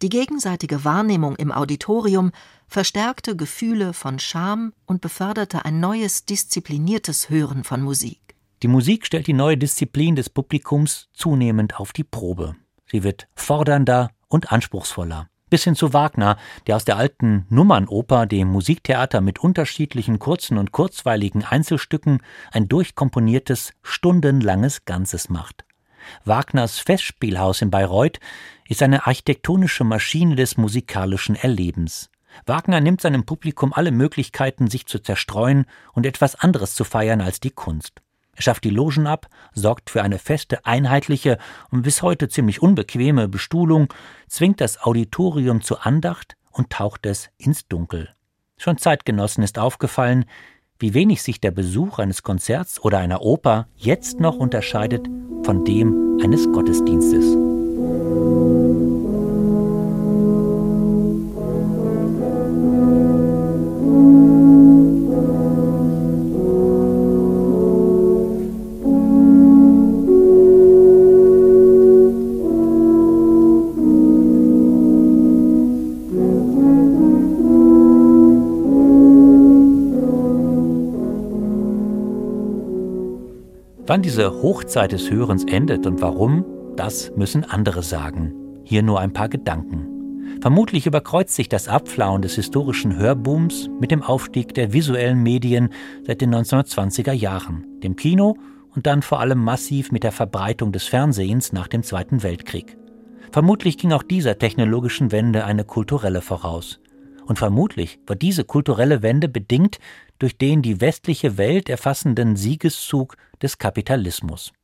Die gegenseitige Wahrnehmung im Auditorium verstärkte Gefühle von Scham und beförderte ein neues, diszipliniertes Hören von Musik. Die Musik stellt die neue Disziplin des Publikums zunehmend auf die Probe. Sie wird fordernder und anspruchsvoller bis hin zu Wagner, der aus der alten Nummernoper, dem Musiktheater mit unterschiedlichen kurzen und kurzweiligen Einzelstücken, ein durchkomponiertes, stundenlanges Ganzes macht. Wagners Festspielhaus in Bayreuth ist eine architektonische Maschine des musikalischen Erlebens. Wagner nimmt seinem Publikum alle Möglichkeiten, sich zu zerstreuen und etwas anderes zu feiern als die Kunst. Er schafft die Logen ab, sorgt für eine feste, einheitliche und bis heute ziemlich unbequeme Bestuhlung, zwingt das Auditorium zur Andacht und taucht es ins Dunkel. Schon Zeitgenossen ist aufgefallen, wie wenig sich der Besuch eines Konzerts oder einer Oper jetzt noch unterscheidet von dem eines Gottesdienstes. Wann diese Hochzeit des Hörens endet und warum, das müssen andere sagen. Hier nur ein paar Gedanken. Vermutlich überkreuzt sich das Abflauen des historischen Hörbooms mit dem Aufstieg der visuellen Medien seit den 1920er Jahren, dem Kino und dann vor allem massiv mit der Verbreitung des Fernsehens nach dem Zweiten Weltkrieg. Vermutlich ging auch dieser technologischen Wende eine kulturelle voraus. Und vermutlich war diese kulturelle Wende bedingt durch den die westliche Welt erfassenden Siegeszug des Kapitalismus.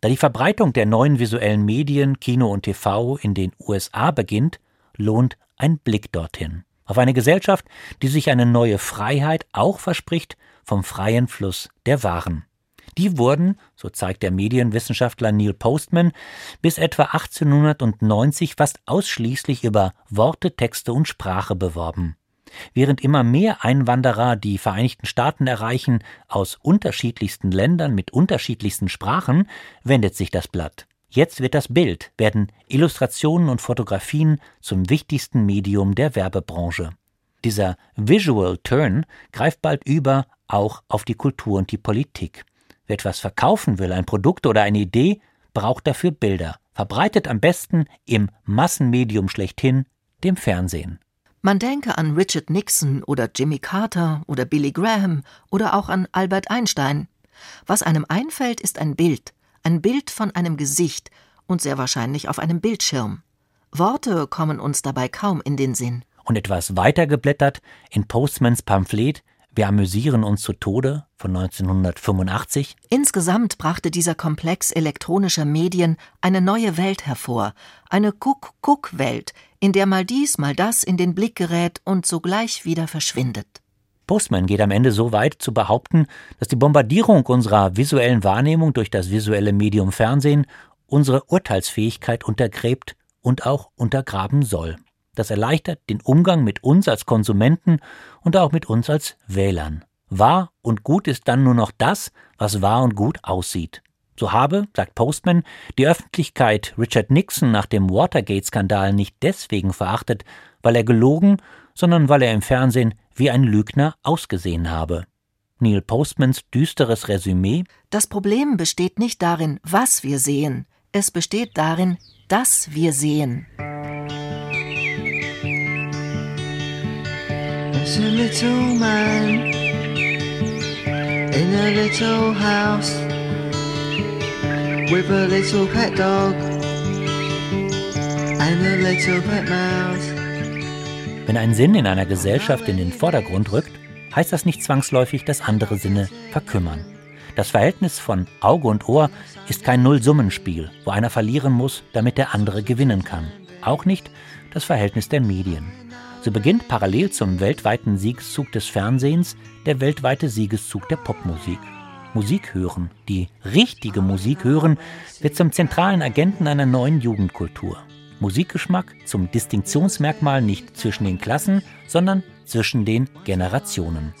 Da die Verbreitung der neuen visuellen Medien, Kino und TV in den USA beginnt, lohnt ein Blick dorthin. Auf eine Gesellschaft, die sich eine neue Freiheit auch verspricht vom freien Fluss der Waren. Die wurden, so zeigt der Medienwissenschaftler Neil Postman, bis etwa 1890 fast ausschließlich über Worte, Texte und Sprache beworben. Während immer mehr Einwanderer die Vereinigten Staaten erreichen, aus unterschiedlichsten Ländern mit unterschiedlichsten Sprachen, wendet sich das Blatt. Jetzt wird das Bild, werden Illustrationen und Fotografien zum wichtigsten Medium der Werbebranche. Dieser Visual Turn greift bald über auch auf die Kultur und die Politik. Wer etwas verkaufen will, ein Produkt oder eine Idee, braucht dafür Bilder, verbreitet am besten im Massenmedium schlechthin, dem Fernsehen. Man denke an Richard Nixon oder Jimmy Carter oder Billy Graham oder auch an Albert Einstein. Was einem einfällt, ist ein Bild, ein Bild von einem Gesicht und sehr wahrscheinlich auf einem Bildschirm. Worte kommen uns dabei kaum in den Sinn. Und etwas weiter geblättert in Postmans Pamphlet wir amüsieren uns zu Tode von 1985. Insgesamt brachte dieser Komplex elektronischer Medien eine neue Welt hervor, eine Guck-Guck-Welt, in der mal dies, mal das in den Blick gerät und sogleich wieder verschwindet. Postman geht am Ende so weit zu behaupten, dass die Bombardierung unserer visuellen Wahrnehmung durch das visuelle Medium Fernsehen unsere Urteilsfähigkeit untergräbt und auch untergraben soll. Das erleichtert den Umgang mit uns als Konsumenten und auch mit uns als Wählern. Wahr und gut ist dann nur noch das, was wahr und gut aussieht. So habe, sagt Postman, die Öffentlichkeit Richard Nixon nach dem Watergate-Skandal nicht deswegen verachtet, weil er gelogen, sondern weil er im Fernsehen wie ein Lügner ausgesehen habe. Neil Postmans düsteres Resümee Das Problem besteht nicht darin, was wir sehen, es besteht darin, dass wir sehen. There's a little man in a little house with a little pet dog and a little pet mouse. Wenn ein Sinn in einer Gesellschaft in den Vordergrund rückt, heißt das nicht zwangsläufig, dass andere Sinne verkümmern. Das Verhältnis von Auge und Ohr ist kein Nullsummenspiel, wo einer verlieren muss, damit der andere gewinnen kann. Auch nicht das Verhältnis der Medien. So beginnt parallel zum weltweiten Siegeszug des Fernsehens der weltweite Siegeszug der Popmusik. Musik hören, die richtige Musik hören, wird zum zentralen Agenten einer neuen Jugendkultur. Musikgeschmack zum Distinktionsmerkmal nicht zwischen den Klassen, sondern zwischen den Generationen.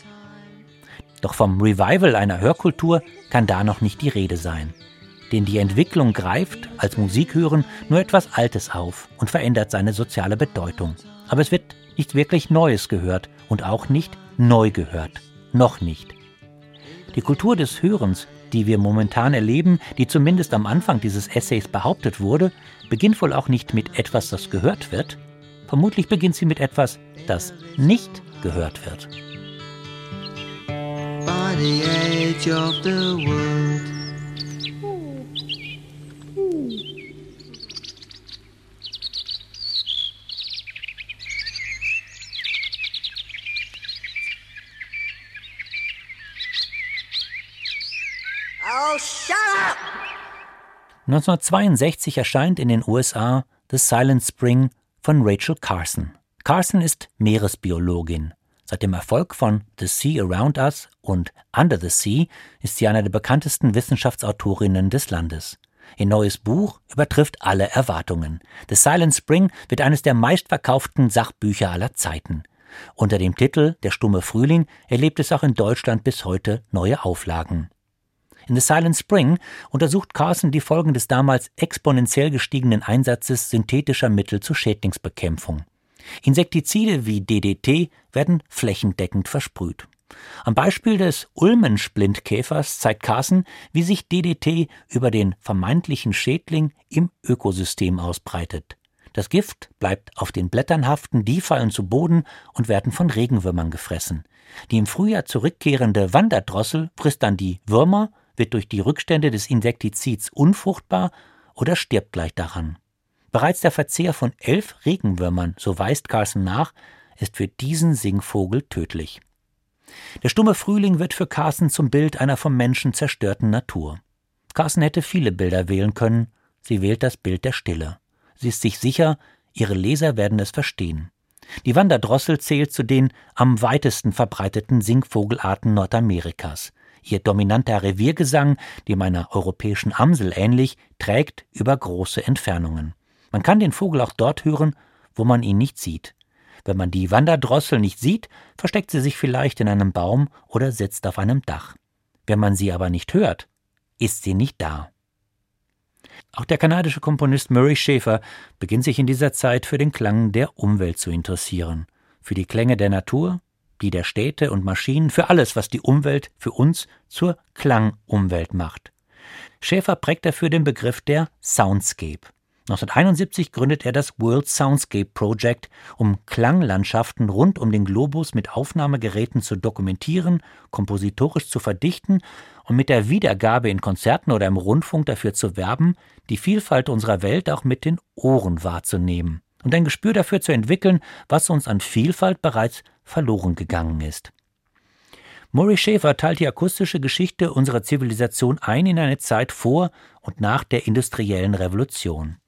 Doch vom Revival einer Hörkultur kann da noch nicht die Rede sein. Denn die Entwicklung greift, als Musik hören, nur etwas Altes auf und verändert seine soziale Bedeutung. Aber es wird nicht wirklich Neues gehört und auch nicht neu gehört. Noch nicht. Die Kultur des Hörens, die wir momentan erleben, die zumindest am Anfang dieses Essays behauptet wurde, beginnt wohl auch nicht mit etwas, das gehört wird. Vermutlich beginnt sie mit etwas, das nicht gehört wird. By the edge of the world. Oh, shut up! 1962 erscheint in den USA The Silent Spring von Rachel Carson. Carson ist Meeresbiologin. Seit dem Erfolg von The Sea Around Us und Under the Sea ist sie eine der bekanntesten Wissenschaftsautorinnen des Landes. Ihr neues Buch übertrifft alle Erwartungen. The Silent Spring wird eines der meistverkauften Sachbücher aller Zeiten. Unter dem Titel Der stumme Frühling erlebt es auch in Deutschland bis heute neue Auflagen. In The Silent Spring untersucht Carson die Folgen des damals exponentiell gestiegenen Einsatzes synthetischer Mittel zur Schädlingsbekämpfung. Insektizide wie DDT werden flächendeckend versprüht. Am Beispiel des Ulmensplintkäfers zeigt Carson, wie sich DDT über den vermeintlichen Schädling im Ökosystem ausbreitet. Das Gift bleibt auf den Blättern haften, die fallen zu Boden und werden von Regenwürmern gefressen. Die im Frühjahr zurückkehrende Wanderdrossel frisst dann die Würmer wird durch die Rückstände des Insektizids unfruchtbar oder stirbt gleich daran. Bereits der Verzehr von elf Regenwürmern, so weist Carson nach, ist für diesen Singvogel tödlich. Der stumme Frühling wird für Carson zum Bild einer vom Menschen zerstörten Natur. Carson hätte viele Bilder wählen können, sie wählt das Bild der Stille. Sie ist sich sicher, ihre Leser werden es verstehen. Die Wanderdrossel zählt zu den am weitesten verbreiteten Singvogelarten Nordamerikas. Ihr dominanter Reviergesang, dem einer europäischen Amsel ähnlich, trägt über große Entfernungen. Man kann den Vogel auch dort hören, wo man ihn nicht sieht. Wenn man die Wanderdrossel nicht sieht, versteckt sie sich vielleicht in einem Baum oder sitzt auf einem Dach. Wenn man sie aber nicht hört, ist sie nicht da. Auch der kanadische Komponist Murray Schafer beginnt sich in dieser Zeit für den Klang der Umwelt zu interessieren, für die Klänge der Natur, die der Städte und Maschinen, für alles, was die Umwelt für uns zur Klangumwelt macht. Schäfer prägt dafür den Begriff der Soundscape. 1971 gründet er das World Soundscape Project, um Klanglandschaften rund um den Globus mit Aufnahmegeräten zu dokumentieren, kompositorisch zu verdichten und mit der Wiedergabe in Konzerten oder im Rundfunk dafür zu werben, die Vielfalt unserer Welt auch mit den Ohren wahrzunehmen und ein Gespür dafür zu entwickeln, was uns an Vielfalt bereits verloren gegangen ist. Murray Schäfer teilt die akustische Geschichte unserer Zivilisation ein in eine Zeit vor und nach der industriellen Revolution.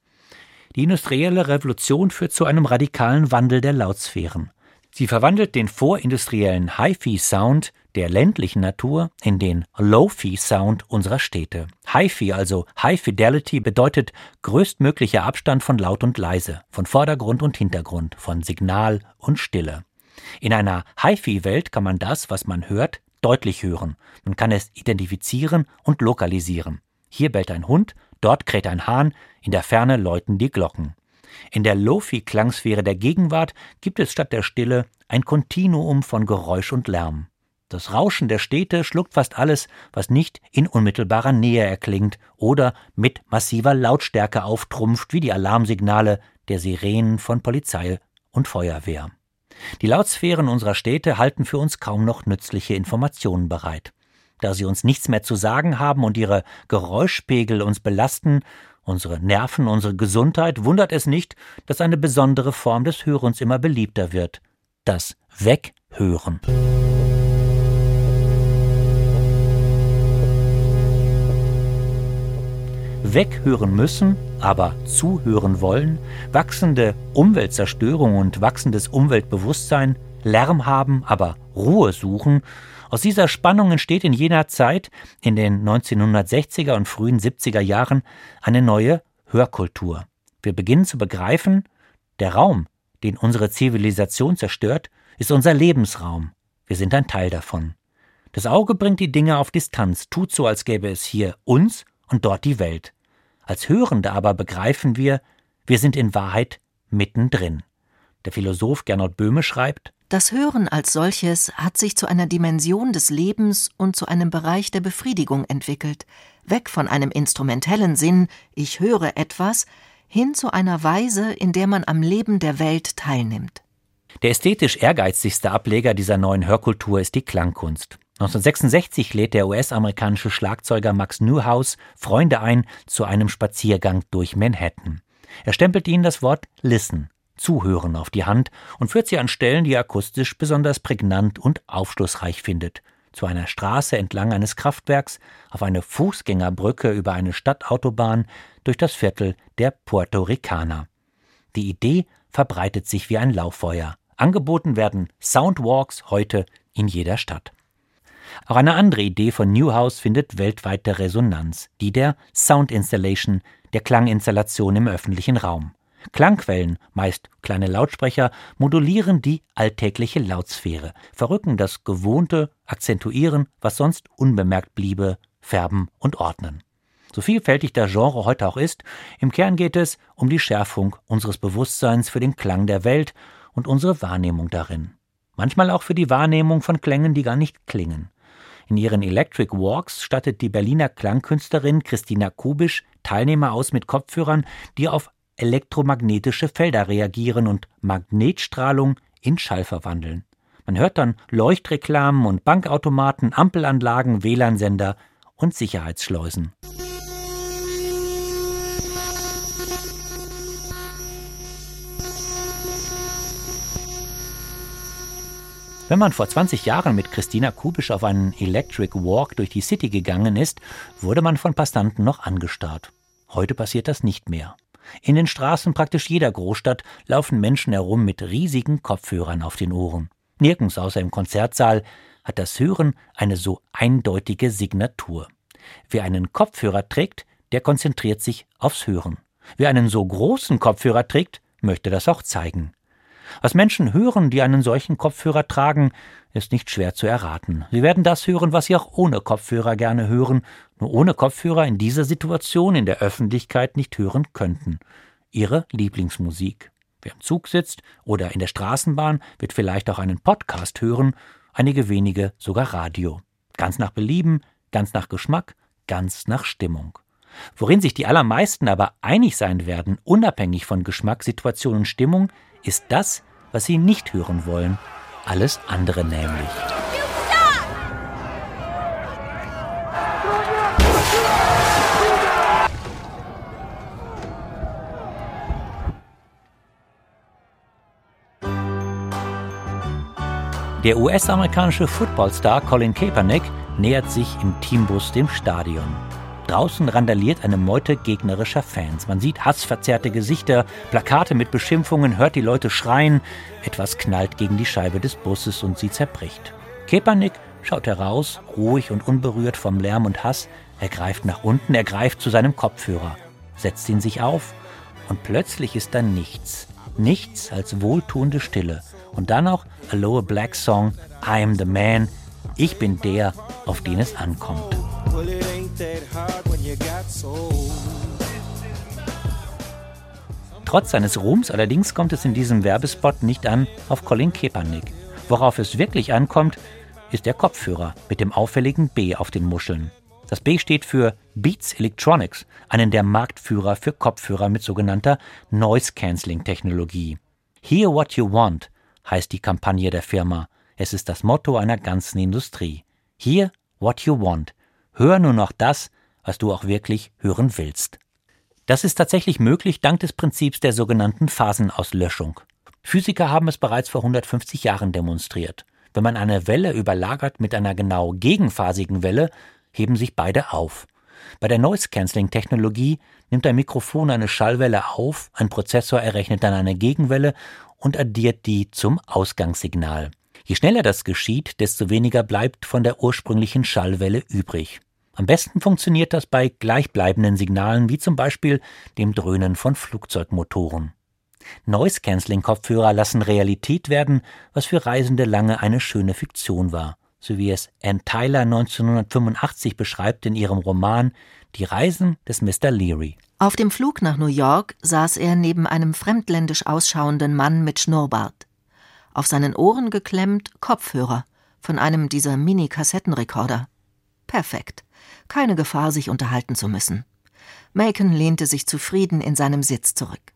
Die industrielle Revolution führt zu einem radikalen Wandel der Lautsphären. Sie verwandelt den vorindustriellen Hi-Fi-Sound der ländlichen Natur in den Low-Fi-Sound unserer Städte. Hi-Fi, also High Fidelity, bedeutet größtmöglicher Abstand von laut und leise, von Vordergrund und Hintergrund, von Signal und Stille. In einer Hi-Fi-Welt kann man das, was man hört, deutlich hören. Man kann es identifizieren und lokalisieren. Hier bellt ein Hund, dort kräht ein Hahn, in der Ferne läuten die Glocken. In der Lofi-Klangsphäre der Gegenwart gibt es statt der Stille ein Kontinuum von Geräusch und Lärm. Das Rauschen der Städte schluckt fast alles, was nicht in unmittelbarer Nähe erklingt oder mit massiver Lautstärke auftrumpft, wie die Alarmsignale der Sirenen von Polizei und Feuerwehr. Die Lautsphären unserer Städte halten für uns kaum noch nützliche Informationen bereit. Da sie uns nichts mehr zu sagen haben und ihre Geräuschpegel uns belasten, unsere Nerven, unsere Gesundheit, wundert es nicht, dass eine besondere Form des Hörens immer beliebter wird. Das Weghören. Weghören müssen, aber zuhören wollen, wachsende Umweltzerstörung und wachsendes Umweltbewusstsein, Lärm haben, aber Ruhe suchen, aus dieser Spannung entsteht in jener Zeit, in den 1960er und frühen 70er Jahren, eine neue Hörkultur. Wir beginnen zu begreifen, der Raum, den unsere Zivilisation zerstört, ist unser Lebensraum. Wir sind ein Teil davon. Das Auge bringt die Dinge auf Distanz, tut so, als gäbe es hier uns und dort die Welt. Als Hörende aber begreifen wir, wir sind in Wahrheit mittendrin. Der Philosoph Gernot Böhme schreibt, das Hören als solches hat sich zu einer Dimension des Lebens und zu einem Bereich der Befriedigung entwickelt, weg von einem instrumentellen Sinn, ich höre etwas, hin zu einer Weise, in der man am Leben der Welt teilnimmt. Der ästhetisch ehrgeizigste Ableger dieser neuen Hörkultur ist die Klangkunst. 1966 lädt der US-amerikanische Schlagzeuger Max Newhouse Freunde ein zu einem Spaziergang durch Manhattan. Er stempelt ihnen das Wort Listen, Zuhören auf die Hand und führt sie an Stellen, die er akustisch besonders prägnant und aufschlussreich findet. Zu einer Straße entlang eines Kraftwerks, auf eine Fußgängerbrücke über eine Stadtautobahn, durch das Viertel der Puerto Ricaner. Die Idee verbreitet sich wie ein Lauffeuer. Angeboten werden Soundwalks heute in jeder Stadt. Auch eine andere Idee von Newhouse findet weltweite Resonanz, die der Sound Installation, der Klanginstallation im öffentlichen Raum. Klangquellen, meist kleine Lautsprecher, modulieren die alltägliche Lautsphäre, verrücken das Gewohnte, akzentuieren, was sonst unbemerkt bliebe, färben und ordnen. So vielfältig das Genre heute auch ist, im Kern geht es um die Schärfung unseres Bewusstseins für den Klang der Welt und unsere Wahrnehmung darin. Manchmal auch für die Wahrnehmung von Klängen, die gar nicht klingen. In ihren Electric Walks stattet die Berliner Klangkünstlerin Christina Kubisch Teilnehmer aus mit Kopfhörern, die auf elektromagnetische Felder reagieren und Magnetstrahlung in Schall verwandeln. Man hört dann Leuchtreklamen und Bankautomaten, Ampelanlagen, WLAN-Sender und Sicherheitsschleusen. Wenn man vor 20 Jahren mit Christina Kubisch auf einen Electric Walk durch die City gegangen ist, wurde man von Passanten noch angestarrt. Heute passiert das nicht mehr. In den Straßen praktisch jeder Großstadt laufen Menschen herum mit riesigen Kopfhörern auf den Ohren. Nirgends außer im Konzertsaal hat das Hören eine so eindeutige Signatur. Wer einen Kopfhörer trägt, der konzentriert sich aufs Hören. Wer einen so großen Kopfhörer trägt, möchte das auch zeigen. Was Menschen hören, die einen solchen Kopfhörer tragen, ist nicht schwer zu erraten. Sie werden das hören, was sie auch ohne Kopfhörer gerne hören, nur ohne Kopfhörer in dieser Situation in der Öffentlichkeit nicht hören könnten. Ihre Lieblingsmusik. Wer im Zug sitzt oder in der Straßenbahn, wird vielleicht auch einen Podcast hören, einige wenige sogar Radio. Ganz nach Belieben, ganz nach Geschmack, ganz nach Stimmung. Worin sich die allermeisten aber einig sein werden, unabhängig von Geschmack, Situation und Stimmung, ist das, was sie nicht hören wollen. Alles andere nämlich. Der US-amerikanische Footballstar Colin Kaepernick nähert sich im Teambus dem Stadion. Draußen randaliert eine Meute gegnerischer Fans. Man sieht hassverzerrte Gesichter, Plakate mit Beschimpfungen, hört die Leute schreien. Etwas knallt gegen die Scheibe des Busses und sie zerbricht. Kepanik schaut heraus, ruhig und unberührt vom Lärm und Hass. Er greift nach unten, er greift zu seinem Kopfhörer, setzt ihn sich auf und plötzlich ist da nichts. Nichts als wohltuende Stille. Und dann noch A Lower Black Song, I am the man. Ich bin der, auf den es ankommt. Trotz seines Ruhms allerdings kommt es in diesem Werbespot nicht an auf Colin Kaepernick. Worauf es wirklich ankommt, ist der Kopfhörer mit dem auffälligen B auf den Muscheln. Das B steht für Beats Electronics, einen der Marktführer für Kopfhörer mit sogenannter Noise Cancelling Technologie. Hear what you want heißt die Kampagne der Firma. Es ist das Motto einer ganzen Industrie. Hear what you want. Hör nur noch das, was du auch wirklich hören willst. Das ist tatsächlich möglich dank des Prinzips der sogenannten Phasenauslöschung. Physiker haben es bereits vor 150 Jahren demonstriert. Wenn man eine Welle überlagert mit einer genau gegenphasigen Welle, heben sich beide auf. Bei der Noise Cancelling Technologie nimmt ein Mikrofon eine Schallwelle auf, ein Prozessor errechnet dann eine Gegenwelle und addiert die zum Ausgangssignal. Je schneller das geschieht, desto weniger bleibt von der ursprünglichen Schallwelle übrig. Am besten funktioniert das bei gleichbleibenden Signalen wie zum Beispiel dem Dröhnen von Flugzeugmotoren. Noise-Canceling-Kopfhörer lassen Realität werden, was für Reisende lange eine schöne Fiktion war. so wie es Ann Tyler 1985 beschreibt in ihrem Roman Die Reisen des Mr. Leary. Auf dem Flug nach New York saß er neben einem fremdländisch ausschauenden Mann mit Schnurrbart. Auf seinen Ohren geklemmt Kopfhörer von einem dieser Mini-Kassettenrekorder. Perfekt. Keine Gefahr, sich unterhalten zu müssen. Macon lehnte sich zufrieden in seinem Sitz zurück.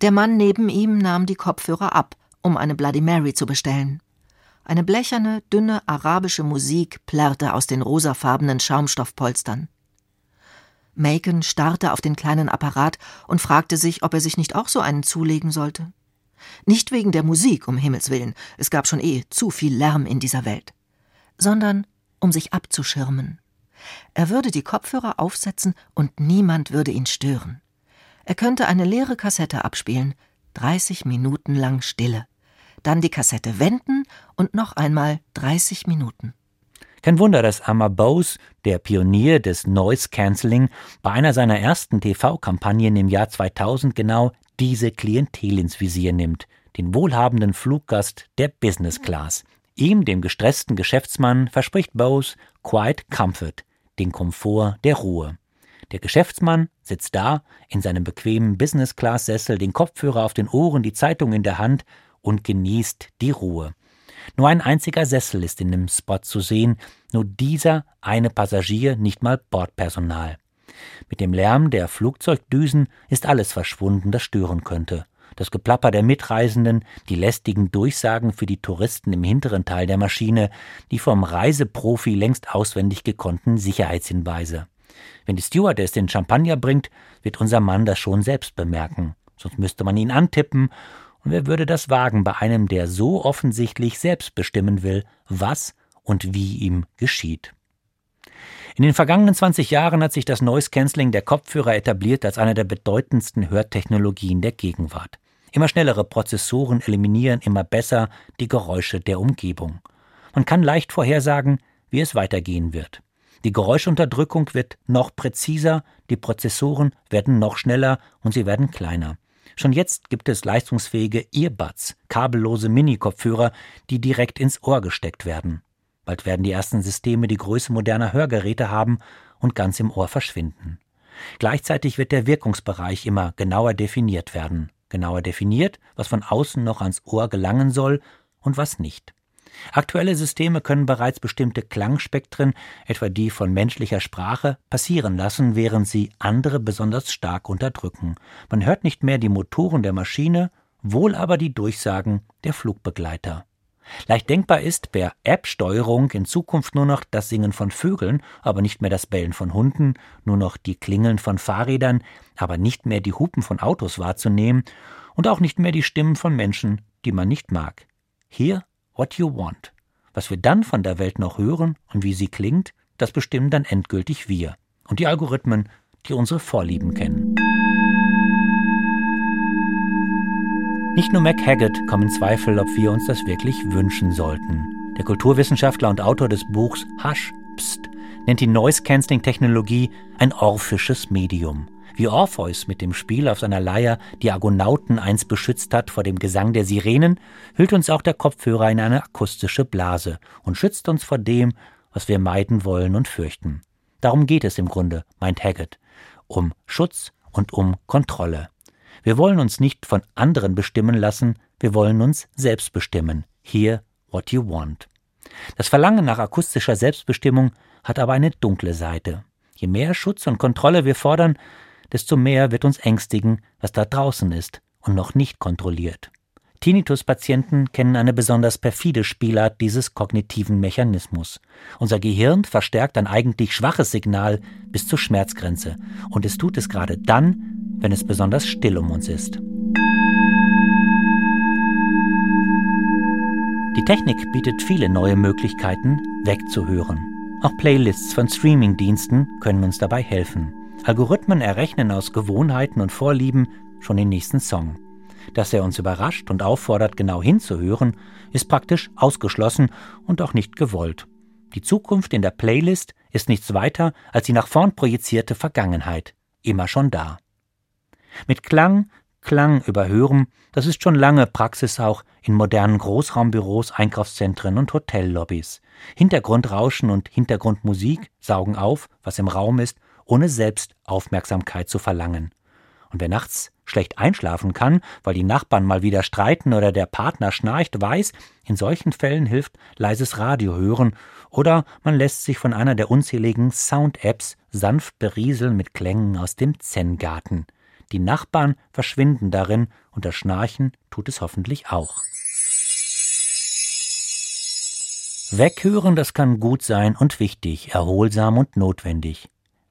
Der Mann neben ihm nahm die Kopfhörer ab, um eine Bloody Mary zu bestellen. Eine blecherne, dünne arabische Musik plärrte aus den rosafarbenen Schaumstoffpolstern. Macon starrte auf den kleinen Apparat und fragte sich, ob er sich nicht auch so einen zulegen sollte. Nicht wegen der Musik, um Himmels willen, es gab schon eh zu viel Lärm in dieser Welt, sondern um sich abzuschirmen. Er würde die Kopfhörer aufsetzen und niemand würde ihn stören. Er könnte eine leere Kassette abspielen, 30 Minuten lang Stille. Dann die Kassette wenden und noch einmal 30 Minuten. Kein Wunder, dass Amar Bose, der Pionier des Noise Cancelling, bei einer seiner ersten TV-Kampagnen im Jahr 2000 genau diese Klientel ins Visier nimmt, den wohlhabenden Fluggast der Business Class. Ihm, dem gestressten Geschäftsmann, verspricht Bose Quiet Comfort, den Komfort der Ruhe. Der Geschäftsmann sitzt da, in seinem bequemen Business-Class-Sessel, den Kopfhörer auf den Ohren, die Zeitung in der Hand und genießt die Ruhe. Nur ein einziger Sessel ist in dem Spot zu sehen, nur dieser eine Passagier, nicht mal Bordpersonal. Mit dem Lärm der Flugzeugdüsen ist alles verschwunden, das stören könnte. Das Geplapper der Mitreisenden, die lästigen Durchsagen für die Touristen im hinteren Teil der Maschine, die vom Reiseprofi längst auswendig gekonnten Sicherheitshinweise. Wenn die Stewardess den Champagner bringt, wird unser Mann das schon selbst bemerken. Sonst müsste man ihn antippen und wer würde das wagen bei einem, der so offensichtlich selbst bestimmen will, was und wie ihm geschieht? In den vergangenen 20 Jahren hat sich das Noise Cancelling der Kopfhörer etabliert als eine der bedeutendsten Hörtechnologien der Gegenwart. Immer schnellere Prozessoren eliminieren immer besser die Geräusche der Umgebung. Man kann leicht vorhersagen, wie es weitergehen wird. Die Geräuschunterdrückung wird noch präziser, die Prozessoren werden noch schneller und sie werden kleiner. Schon jetzt gibt es leistungsfähige Earbuds, kabellose Mini-Kopfhörer, die direkt ins Ohr gesteckt werden. Bald werden die ersten Systeme die Größe moderner Hörgeräte haben und ganz im Ohr verschwinden. Gleichzeitig wird der Wirkungsbereich immer genauer definiert werden. Genauer definiert, was von außen noch ans Ohr gelangen soll und was nicht. Aktuelle Systeme können bereits bestimmte Klangspektren, etwa die von menschlicher Sprache, passieren lassen, während sie andere besonders stark unterdrücken. Man hört nicht mehr die Motoren der Maschine, wohl aber die Durchsagen der Flugbegleiter. Leicht denkbar ist per App-Steuerung in Zukunft nur noch das Singen von Vögeln, aber nicht mehr das Bellen von Hunden, nur noch die Klingeln von Fahrrädern, aber nicht mehr die Hupen von Autos wahrzunehmen und auch nicht mehr die Stimmen von Menschen, die man nicht mag. Hier What You Want. Was wir dann von der Welt noch hören und wie sie klingt, das bestimmen dann endgültig wir und die Algorithmen, die unsere Vorlieben kennen. Nicht nur Mac Haggett kommen Zweifel, ob wir uns das wirklich wünschen sollten. Der Kulturwissenschaftler und Autor des Buchs Hush, Psst nennt die Noise-Canceling-Technologie ein orphisches Medium. Wie Orpheus mit dem Spiel auf seiner Leier die Argonauten einst beschützt hat vor dem Gesang der Sirenen, hüllt uns auch der Kopfhörer in eine akustische Blase und schützt uns vor dem, was wir meiden wollen und fürchten. Darum geht es im Grunde, meint Haggett, um Schutz und um Kontrolle. Wir wollen uns nicht von anderen bestimmen lassen, wir wollen uns selbst bestimmen. Hear what you want. Das Verlangen nach akustischer Selbstbestimmung hat aber eine dunkle Seite. Je mehr Schutz und Kontrolle wir fordern, desto mehr wird uns ängstigen, was da draußen ist und noch nicht kontrolliert. Tinnitus-Patienten kennen eine besonders perfide Spielart dieses kognitiven Mechanismus. Unser Gehirn verstärkt ein eigentlich schwaches Signal bis zur Schmerzgrenze und es tut es gerade dann, wenn es besonders still um uns ist. Die Technik bietet viele neue Möglichkeiten, wegzuhören. Auch Playlists von Streamingdiensten können uns dabei helfen. Algorithmen errechnen aus Gewohnheiten und Vorlieben schon den nächsten Song. Dass er uns überrascht und auffordert, genau hinzuhören, ist praktisch ausgeschlossen und auch nicht gewollt. Die Zukunft in der Playlist ist nichts weiter als die nach vorn projizierte Vergangenheit, immer schon da. Mit Klang, Klang überhören, das ist schon lange Praxis auch in modernen Großraumbüros, Einkaufszentren und Hotellobbys. Hintergrundrauschen und Hintergrundmusik saugen auf, was im Raum ist, ohne selbst Aufmerksamkeit zu verlangen. Und wer nachts schlecht einschlafen kann, weil die Nachbarn mal wieder streiten oder der Partner schnarcht, weiß, in solchen Fällen hilft leises Radio hören oder man lässt sich von einer der unzähligen Sound-Apps sanft berieseln mit Klängen aus dem Zen-Garten. Die Nachbarn verschwinden darin und das Schnarchen tut es hoffentlich auch. Weghören, das kann gut sein und wichtig, erholsam und notwendig.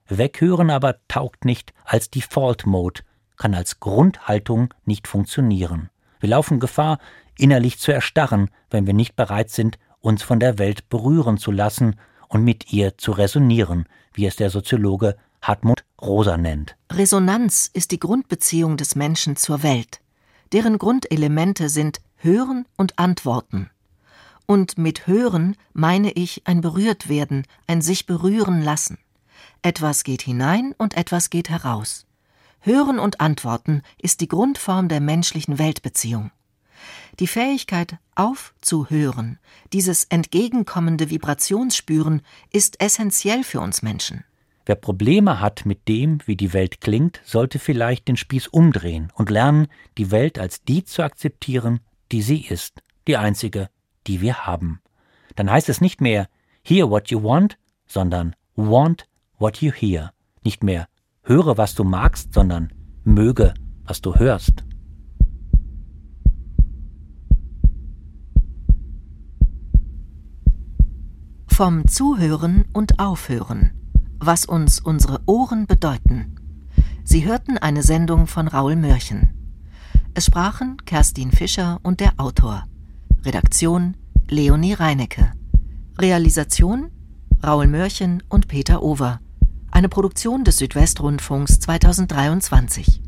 Weghören aber taugt nicht als Default Mode, kann als Grundhaltung nicht funktionieren. Wir laufen Gefahr, innerlich zu erstarren, wenn wir nicht bereit sind, uns von der Welt berühren zu lassen und mit ihr zu resonieren, wie es der Soziologe Hartmut Rosa nennt. Resonanz ist die Grundbeziehung des Menschen zur Welt. Deren Grundelemente sind Hören und Antworten. Und mit Hören meine ich ein Berührtwerden, ein sich berühren lassen. Etwas geht hinein und etwas geht heraus. Hören und Antworten ist die Grundform der menschlichen Weltbeziehung. Die Fähigkeit aufzuhören, dieses entgegenkommende Vibrationsspüren, ist essentiell für uns Menschen. Wer Probleme hat mit dem, wie die Welt klingt, sollte vielleicht den Spieß umdrehen und lernen, die Welt als die zu akzeptieren, die sie ist, die einzige, die wir haben. Dann heißt es nicht mehr Hear what you want, sondern Want what you hear. Nicht mehr höre, was du magst, sondern möge, was du hörst. Vom Zuhören und Aufhören. Was uns unsere Ohren bedeuten. Sie hörten eine Sendung von Raul Mörchen. Es sprachen Kerstin Fischer und der Autor. Redaktion Leonie Reinecke. Realisation Raul Mörchen und Peter Over. Eine Produktion des Südwestrundfunks 2023.